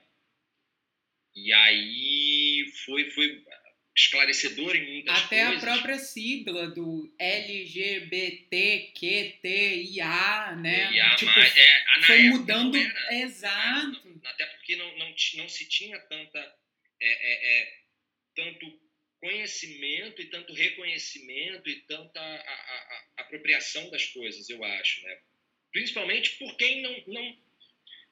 e aí foi, foi esclarecedor em muitas Até coisas. Até a própria sigla do LGBTQTIA, né? IA, tipo, é, foi mudando. Era, Exato. Né? Até porque não, não, não se tinha tanta. É, é, é tanto conhecimento e tanto reconhecimento e tanta a, a, a apropriação das coisas, eu acho, né? Principalmente por quem não não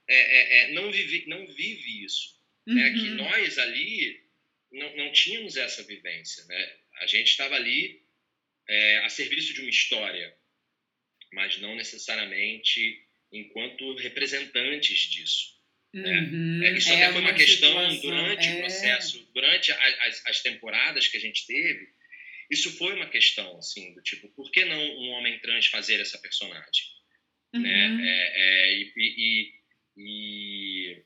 é, é, é não vive não vive isso, uhum. né? Que nós ali não, não tínhamos essa vivência, né? A gente estava ali é, a serviço de uma história, mas não necessariamente enquanto representantes disso. Né? Uhum, né? Isso é até foi uma, uma questão situação, durante é... o processo, durante as, as temporadas que a gente teve, isso foi uma questão, assim, do tipo, por que não um homem trans fazer essa personagem? Né? Uhum. Né? É, é, e, e, e,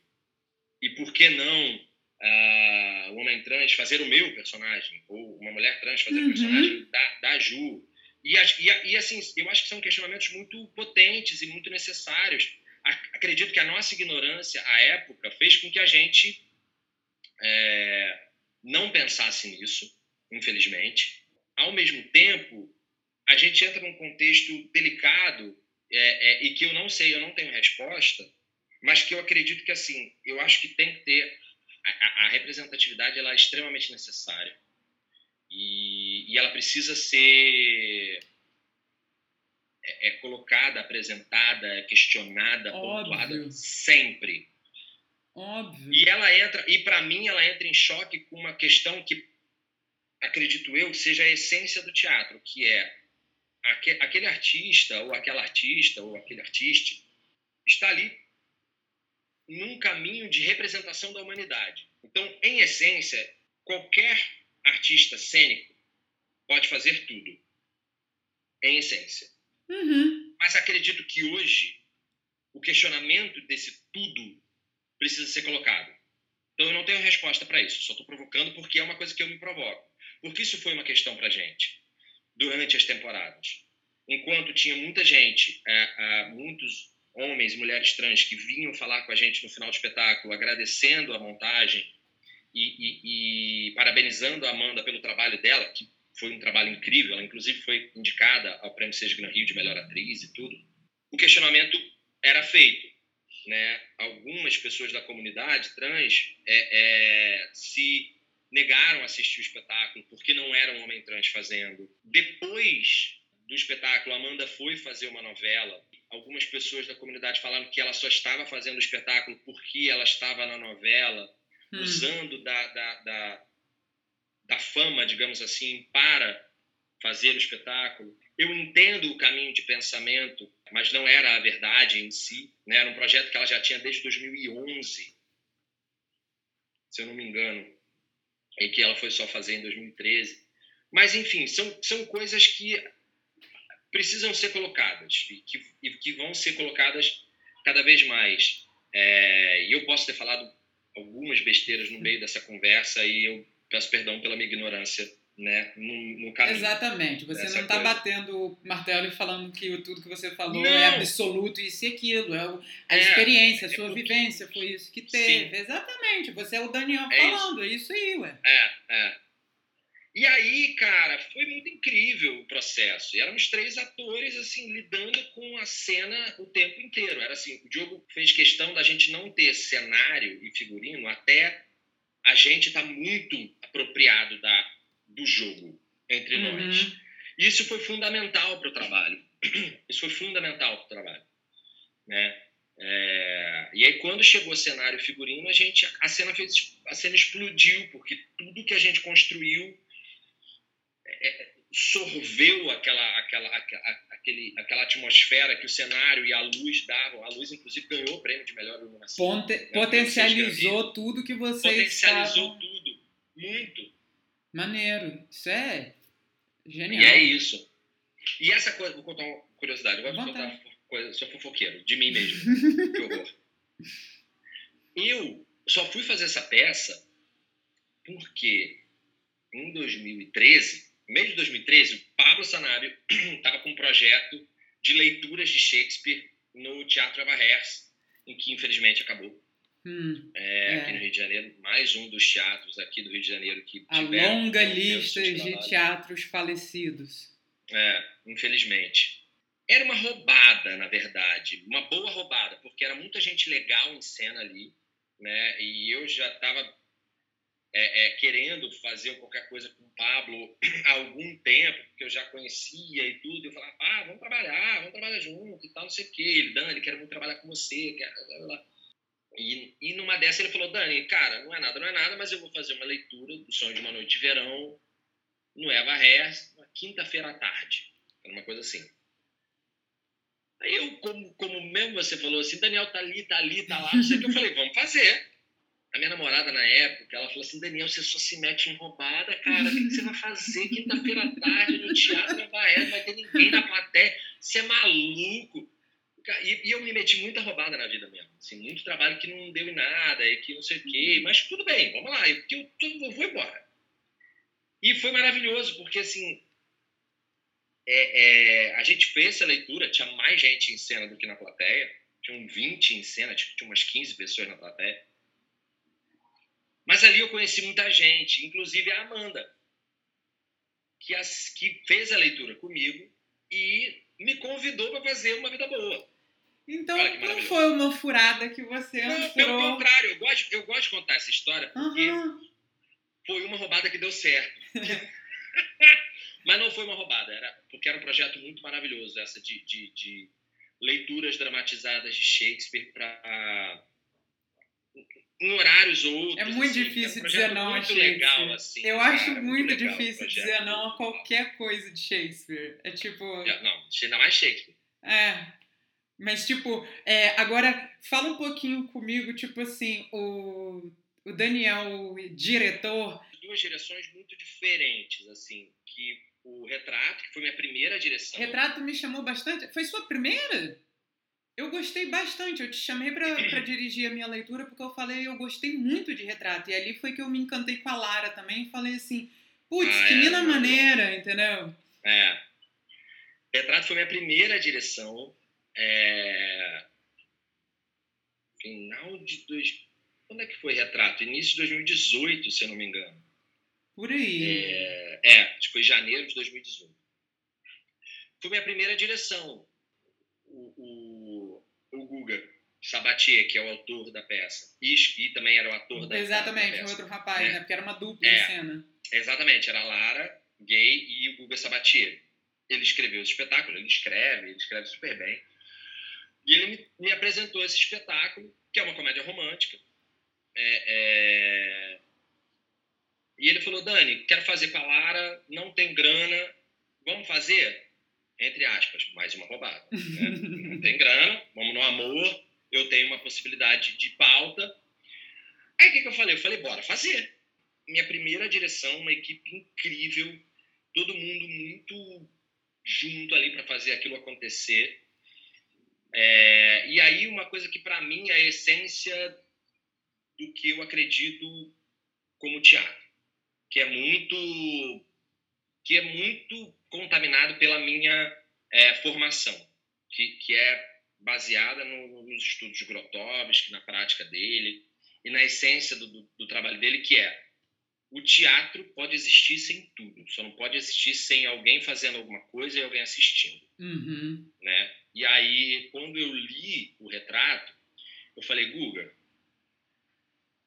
e, por que não uh, um homem trans fazer o meu personagem? Ou uma mulher trans fazer uhum. o personagem da, da Ju? E, e, e, assim, eu acho que são questionamentos muito potentes e muito necessários. Acredito que a nossa ignorância, à época, fez com que a gente é, não pensasse nisso, infelizmente. Ao mesmo tempo, a gente entra num contexto delicado é, é, e que eu não sei, eu não tenho resposta, mas que eu acredito que, assim, eu acho que tem que ter... A, a representatividade ela é extremamente necessária e, e ela precisa ser é, é colocada, apresentada, questionada, Óbvio. pontuada sempre. Óbvio. E ela entra, e para mim ela entra em choque com uma questão que acredito eu seja a essência do teatro, que é aquele artista ou aquela artista ou aquele artista está ali num caminho de representação da humanidade. Então, em essência, qualquer artista cênico pode fazer tudo, em essência. Uhum. Mas acredito que hoje o questionamento desse tudo precisa ser colocado. Então eu não tenho resposta para isso, só estou provocando porque é uma coisa que eu me provoco. Porque isso foi uma questão para gente durante as temporadas. Enquanto tinha muita gente, é, é, muitos homens e mulheres trans que vinham falar com a gente no final do espetáculo, agradecendo a montagem e, e, e parabenizando a Amanda pelo trabalho dela, que foi um trabalho incrível. Ela, inclusive, foi indicada ao Prêmio Seja Gran Rio de Melhor Atriz e tudo. O questionamento era feito. Né? Algumas pessoas da comunidade trans é, é, se negaram a assistir o espetáculo porque não era um homem trans fazendo. Depois do espetáculo, Amanda foi fazer uma novela. Algumas pessoas da comunidade falaram que ela só estava fazendo o espetáculo porque ela estava na novela hum. usando da, da, da, da fama, digamos assim, para fazer o espetáculo. Eu entendo o caminho de pensamento, mas não era a verdade em si. Né? Era um projeto que ela já tinha desde 2011, se eu não me engano, e que ela foi só fazer em 2013. Mas, enfim, são, são coisas que precisam ser colocadas e que, e que vão ser colocadas cada vez mais. É, e eu posso ter falado algumas besteiras no meio dessa conversa e eu peço perdão pela minha ignorância né, no, no caminho. Exatamente. Você não está batendo martelo e falando que tudo que você falou é não. é absoluto, isso e aquilo. É a é, experiência, a é sua é vivência, foi isso que teve. Sim. Exatamente. Você é o Daniel é falando, isso. é isso aí, ué. É, é. E aí, cara, foi muito incrível o processo. E éramos três atores, assim, lidando com a cena o tempo inteiro. Era assim, o Diogo fez questão da gente não ter cenário e figurino até a gente estar tá muito apropriado da, do jogo entre uhum. nós. Isso foi fundamental para o trabalho. Isso foi fundamental para o trabalho. Né? É, e aí quando chegou o cenário figurino, a gente a cena fez a cena explodiu porque tudo que a gente construiu é, sorveu aquela, aquela, aquela, aquele, aquela atmosfera que o cenário e a luz davam. A luz, inclusive, ganhou o prêmio de melhor iluminação. Ponte, né? Potencializou tudo que vocês Potencializou estavam... tudo. Muito. Maneiro. Isso é genial. E é isso. E essa coisa, vou contar uma curiosidade. Eu vou contar coisa, sou fofoqueiro, de mim mesmo. que horror. Eu só fui fazer essa peça porque em 2013 no mês de 2013, o Pablo Sanabio estava com um projeto de leituras de Shakespeare no Teatro Avarrers, em que infelizmente acabou. Hum, é, é. Aqui no Rio de Janeiro, mais um dos teatros aqui do Rio de Janeiro que A longa lista de teatros falecidos. É, infelizmente. Era uma roubada, na verdade, uma boa roubada, porque era muita gente legal em cena ali, né? E eu já estava é, é, querendo fazer qualquer coisa com o Pablo há algum tempo, porque eu já conhecia e tudo. Eu falava, ah, vamos trabalhar, vamos trabalhar junto e tal, não sei o quê. Ele, Dani, quero muito trabalhar com você. Quero... E, e numa dessa ele falou, Dani, cara, não é nada, não é nada, mas eu vou fazer uma leitura do Sonho de uma Noite de Verão no Eva Ré, uma quinta-feira à tarde. Era uma coisa assim. Aí eu, como, como mesmo você falou assim, Daniel tá ali, tá ali, tá lá, não sei o que, eu falei, vamos fazer. A minha namorada, na época, ela falou assim, Daniel, você só se mete em roubada, cara, o que, você vai fazer quinta-feira à tarde no Teatro Bahia, não vai ter ninguém na plateia, você é maluco. E, e, eu me meti muita roubada na vida mesmo, assim, muito trabalho que não deu em nada, e que não sei o quê, mas tudo bem, vamos lá, eu, eu, eu vou embora. E foi maravilhoso, porque assim, é, é, a gente fez essa leitura, tinha mais gente em cena do que na plateia, tinham 20 em cena, tinha umas 15 pessoas na plateia. Mas ali eu conheci muita gente, inclusive a Amanda, que, as, que fez a leitura comigo e me convidou para fazer uma vida boa. Então, não foi uma furada que você não, entrou... Pelo contrário, eu gosto, eu gosto de contar essa história porque uhum. foi uma roubada que deu certo. Mas não foi uma roubada, era porque era um projeto muito maravilhoso, essa de, de, de leituras dramatizadas de Shakespeare para em horários outros. É muito assim, difícil é um dizer não a Shakespeare. Legal, assim, Eu cara, acho muito, difícil dizer não a qualquer coisa de Shakespeare. É tipo. Não, ainda mais Shakespeare. É. Mas, tipo, é, agora fala um pouquinho comigo, tipo assim, o, o Daniel, o diretor. Duas direções muito diferentes, assim, que o Retrato, que foi minha primeira direção. Retrato me chamou bastante. Foi sua primeira? Eu gostei bastante. Eu te chamei para dirigir a minha leitura porque eu falei, eu gostei muito de retrato. E ali foi que eu me encantei com a Lara também. E falei assim, putz, ah, que é, linda maneira, entendeu? É. Retrato foi minha primeira direção. É... Final de dois. Quando é que foi retrato? Início de 2018, se eu não me engano. Por aí. É, é acho que foi janeiro de 2018. Foi minha primeira direção. O, Guga Sabatier, que é o autor da peça. E, e também era o ator da, Exatamente, da peça. um outro rapaz, é. né? Porque era uma dupla é, cena. Exatamente, era a Lara, gay, e o Guga Sabatier. Ele escreveu esse espetáculo, ele escreve, ele escreve super bem. E ele me, me apresentou esse espetáculo, que é uma comédia romântica. É, é, e ele falou, Dani, quero fazer com a Lara, não tem grana, vamos fazer? Entre aspas, mais uma roubada. Né? não tem grana, vamos no amor, eu tenho uma possibilidade de pauta. Aí o que, que eu falei? Eu falei, bora fazer. Minha primeira direção, uma equipe incrível, todo mundo muito junto ali para fazer aquilo acontecer. É, e aí uma coisa que para mim é a essência do que eu acredito como teatro que é muito que é muito contaminado pela minha é, formação, que, que é baseada no, nos estudos de Grotowski, na prática dele e na essência do, do, do, trabalho dele, que é o teatro pode existir sem tudo, só não pode existir sem alguém fazendo alguma coisa e alguém assistindo, uhum. né? E aí, quando eu li o retrato, eu falei, Guga,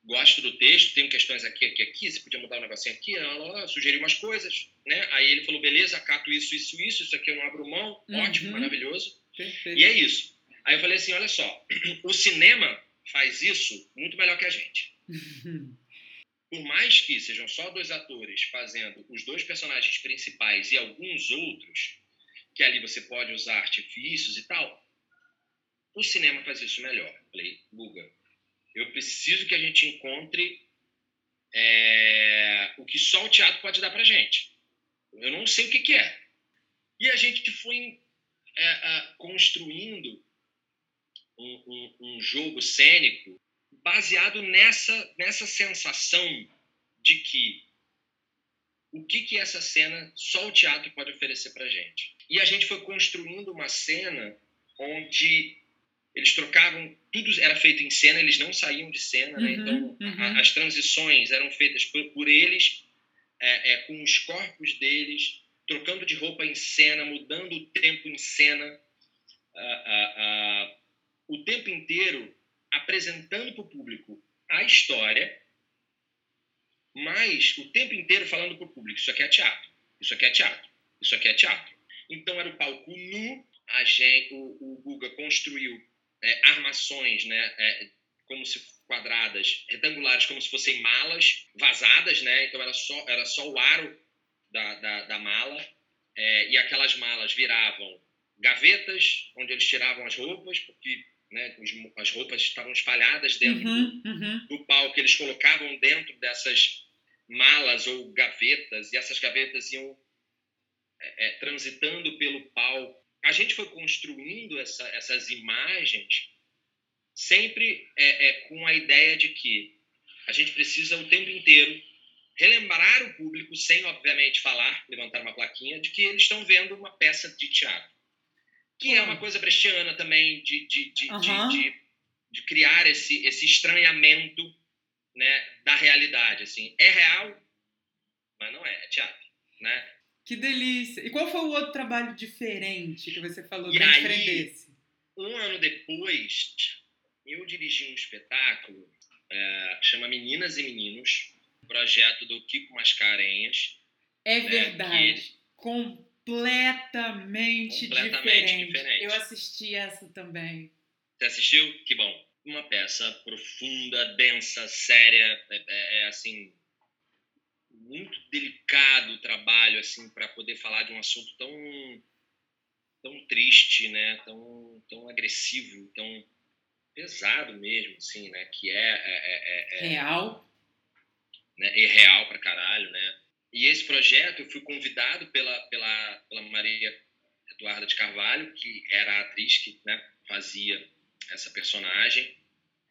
gosto do texto, tenho questões aqui, aqui, aqui, você podia mudar um negocinho aqui, ela, sugeriu umas coisas, né? Aí ele falou, beleza, acato isso, isso, isso, isso aqui eu não abro mão, uhum. ótimo, maravilhoso. Perfeito. E é isso. Aí eu falei assim, olha só, o cinema faz isso muito melhor que a gente. Por mais que sejam só dois atores fazendo os dois personagens principais e alguns outros, que ali você pode usar artifícios e tal, o cinema faz isso melhor. Falei, Guga, eu preciso que a gente encontre é, o que só o teatro pode dar para gente. Eu não sei o que, que é. E a gente foi é, é, construindo um, um, um, jogo cênico baseado nessa, nessa sensação de que o que, que essa cena só o teatro pode oferecer para gente. E a gente foi construindo uma cena onde eles trocavam, tudo era feito em cena, eles não saíam de cena, né? uhum, né? então uhum. a, as transições eram feitas por, por eles, é, é, com os corpos deles, trocando de roupa em cena, mudando o tempo em cena, o tempo inteiro apresentando para o público a história, mas o tempo inteiro falando para o público: isso aqui é teatro, isso aqui é teatro, isso aqui é teatro. Então era o palco nu, a gente, o, o Guga construiu é, armações, né, é, como se quadradas, retangulares, como se fossem malas vazadas, né? Então era só era só o aro da, da, da mala é, e aquelas malas viravam gavetas onde eles tiravam as roupas, porque né, as roupas estavam espalhadas dentro uhum, uhum. do palco, eles colocavam dentro dessas malas ou gavetas, e essas gavetas iam é, é, transitando pelo palco. A gente foi construindo essa, essas imagens sempre é, é, com a ideia de que a gente precisa o tempo inteiro relembrar o público, sem obviamente falar, levantar uma plaquinha, de que eles estão vendo uma peça de teatro. Que é uma coisa brechiana também, de, de, de, Uhum. de, de, de criar esse, esse estranhamento né, da realidade. Assim. É real, mas não é, é teatro. Né? Que delícia! E qual foi o outro trabalho diferente que você falou E bem aí- diferente desse? Um ano depois, eu dirigi um espetáculo, é, chama Meninas e Meninos, projeto do Kiko Mascarenhas. É que- verdade. Completamente, Completamente diferente. diferente. Eu assisti essa também. Você assistiu? Que bom. Uma peça profunda, densa, séria, é, é- é, assim muito delicado o trabalho assim para poder falar de um assunto tão tão triste, né? Tão tão agressivo, tão pesado mesmo, assim, né? Que é, é, é- é- Real. Né, e real pra caralho, né? E esse projeto eu fui convidado pela, pela, pela Maria Eduarda de Carvalho, que era a atriz que né, fazia essa personagem,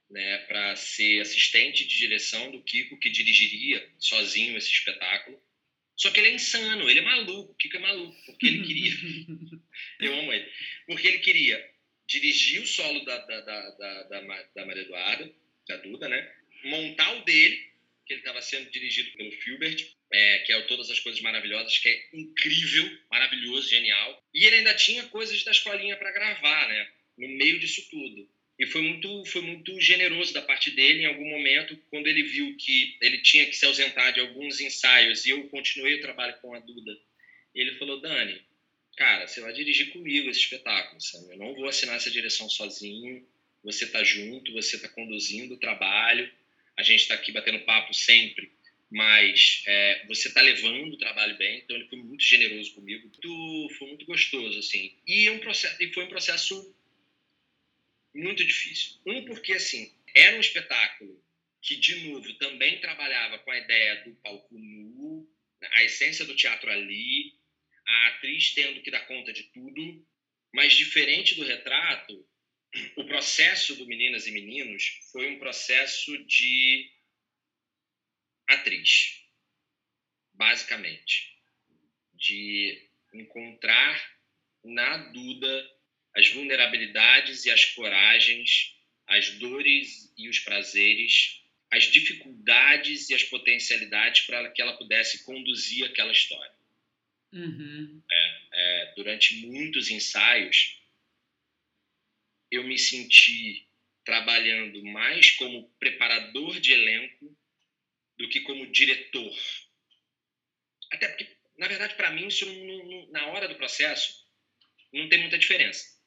né, para ser assistente de direção do Kiko, que dirigiria sozinho esse espetáculo. Só que ele é insano, ele é maluco, o Kiko é maluco, porque ele queria eu amo ele. Porque ele queria dirigir o solo da, da, da, da, da, Ma- da Maria Eduarda, da Duda, né? Montar o dele, que ele estava sendo dirigido pelo Filbert, é, que é o Todas as Coisas Maravilhosas, que é incrível, maravilhoso, genial. E ele ainda tinha coisas da escolinha para gravar, né? No meio disso tudo. E foi muito, foi muito generoso da parte dele em algum momento, quando ele viu que ele tinha que se ausentar de alguns ensaios e eu continuei o trabalho com a Duda. Ele falou: Dani, cara, você vai dirigir comigo esse espetáculo, sabe? Eu não vou assinar essa direção sozinho. Você tá junto, você tá conduzindo o trabalho. A gente tá aqui batendo papo sempre, mas é, você tá levando o trabalho bem. Então ele foi muito generoso comigo. Muito, foi muito gostoso, assim. E, um processo, e foi um processo muito difícil. Um, porque, assim, era um espetáculo que, de novo, também trabalhava com a ideia do palco nu, a essência do teatro ali, a atriz tendo que dar conta de tudo, mas diferente do retrato, o processo do Meninas e Meninos foi um processo de atriz, basicamente, de encontrar na Duda as vulnerabilidades e as coragens, as dores e os prazeres, as dificuldades e as potencialidades para que ela pudesse conduzir aquela história. Uhum. É, durante muitos ensaios, eu me senti trabalhando mais como preparador de elenco do que como diretor. Até porque, na verdade, para mim, isso não- não- na hora do processo não tem muita diferença.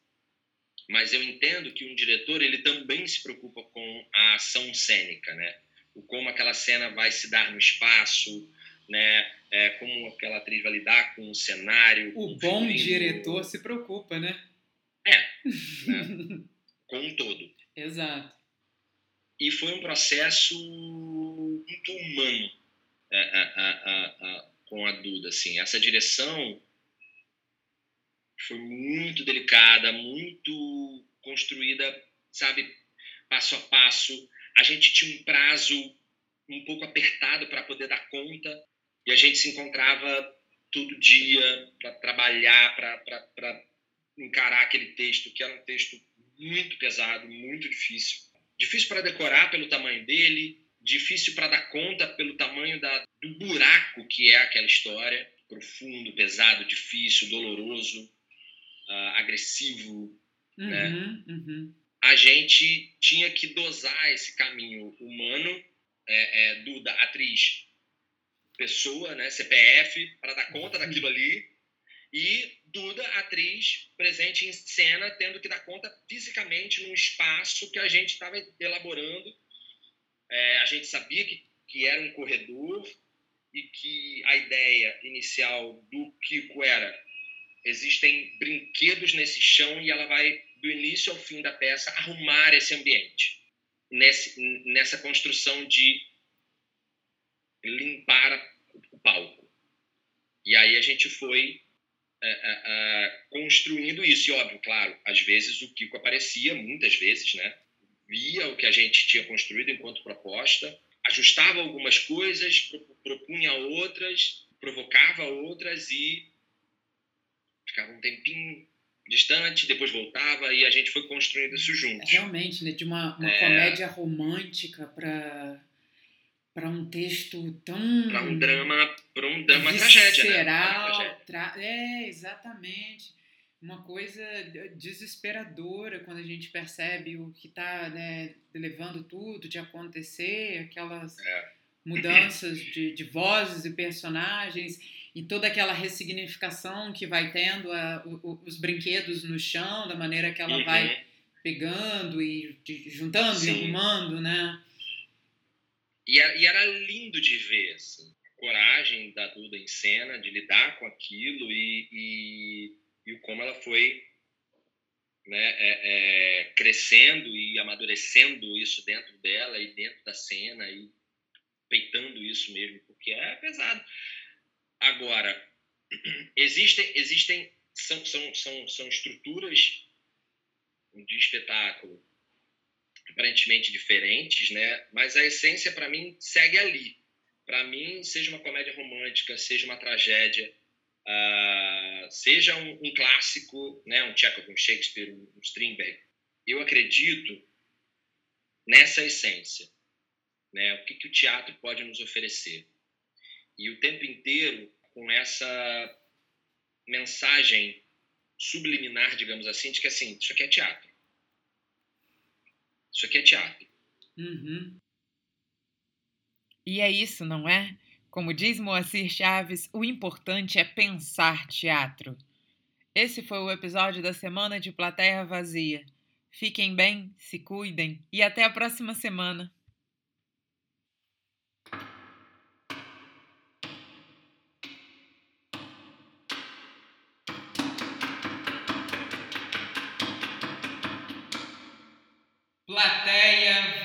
Mas eu entendo que um diretor ele também se preocupa com a ação cênica, né? O como aquela cena vai se dar no espaço, né? É, como aquela atriz vai lidar com o cenário. O bom diretor se preocupa, né? né? com um todo. Exato. E foi um processo muito humano é, é, é, com a Duda, assim. Essa direção foi muito delicada, muito construída, sabe, passo a passo. A gente tinha um prazo um pouco apertado para poder dar conta e a gente se encontrava todo dia para trabalhar, para encarar aquele texto, que era um texto muito pesado, muito difícil. Difícil para decorar pelo tamanho dele, difícil para dar conta pelo tamanho da, do buraco que é aquela história. Profundo, pesado, difícil, doloroso, uh, agressivo. Uhum, né? uhum. A gente tinha que dosar esse caminho humano, é, é, do, da atriz, pessoa, né, CPF, para dar conta daquilo ali, e Duda, atriz, presente em cena, tendo que dar conta fisicamente num espaço que a gente estava elaborando. É, a gente sabia que, que era um corredor e que a ideia inicial do Kiko era existem brinquedos nesse chão e ela vai, do início ao fim da peça, arrumar esse ambiente, nesse, nessa construção de limpar o palco. E aí a gente foi é, é, é, construindo isso. E, óbvio, claro, às vezes o Kiko aparecia, muitas vezes, né? Via o que a gente tinha construído enquanto proposta, ajustava algumas coisas, propunha outras, provocava outras e ficava um tempinho distante, depois voltava e a gente foi construindo isso juntos. Realmente, né? De uma, uma é... comédia romântica para para um texto tão para um drama para um drama tragédia, né? Tra... é exatamente uma coisa desesperadora quando a gente percebe o que está né, levando tudo de acontecer aquelas é. mudanças de, de vozes e personagens e toda aquela ressignificação que vai tendo a, o, os brinquedos no chão da maneira que ela uhum. vai pegando e de, juntando Sim. e arrumando né e, era lindo de ver, assim, coragem da Duda em cena, de lidar com aquilo e, e, e como ela foi né, é, é, crescendo e amadurecendo isso dentro dela e dentro da cena e peitando isso mesmo, porque é pesado. Agora, existem, existem são, são, são, são estruturas de espetáculo aparentemente diferentes, né? Mas a essência para mim segue ali. Para mim, seja uma comédia romântica, seja uma tragédia, uh, seja um, um, clássico, né? Um Chekhov, um Shakespeare, um Strindberg, eu acredito nessa essência, né? O que, que o teatro pode nos oferecer? E o tempo inteiro com essa mensagem subliminar, digamos assim, de que assim, isso aqui é teatro. Isso aqui é teatro. Uhum. E é isso, não é? Como diz Moacir Chaves, o importante é pensar teatro. Esse foi o episódio da semana de Plateia Vazia. Fiquem bem, se cuidem e até a próxima semana. plateia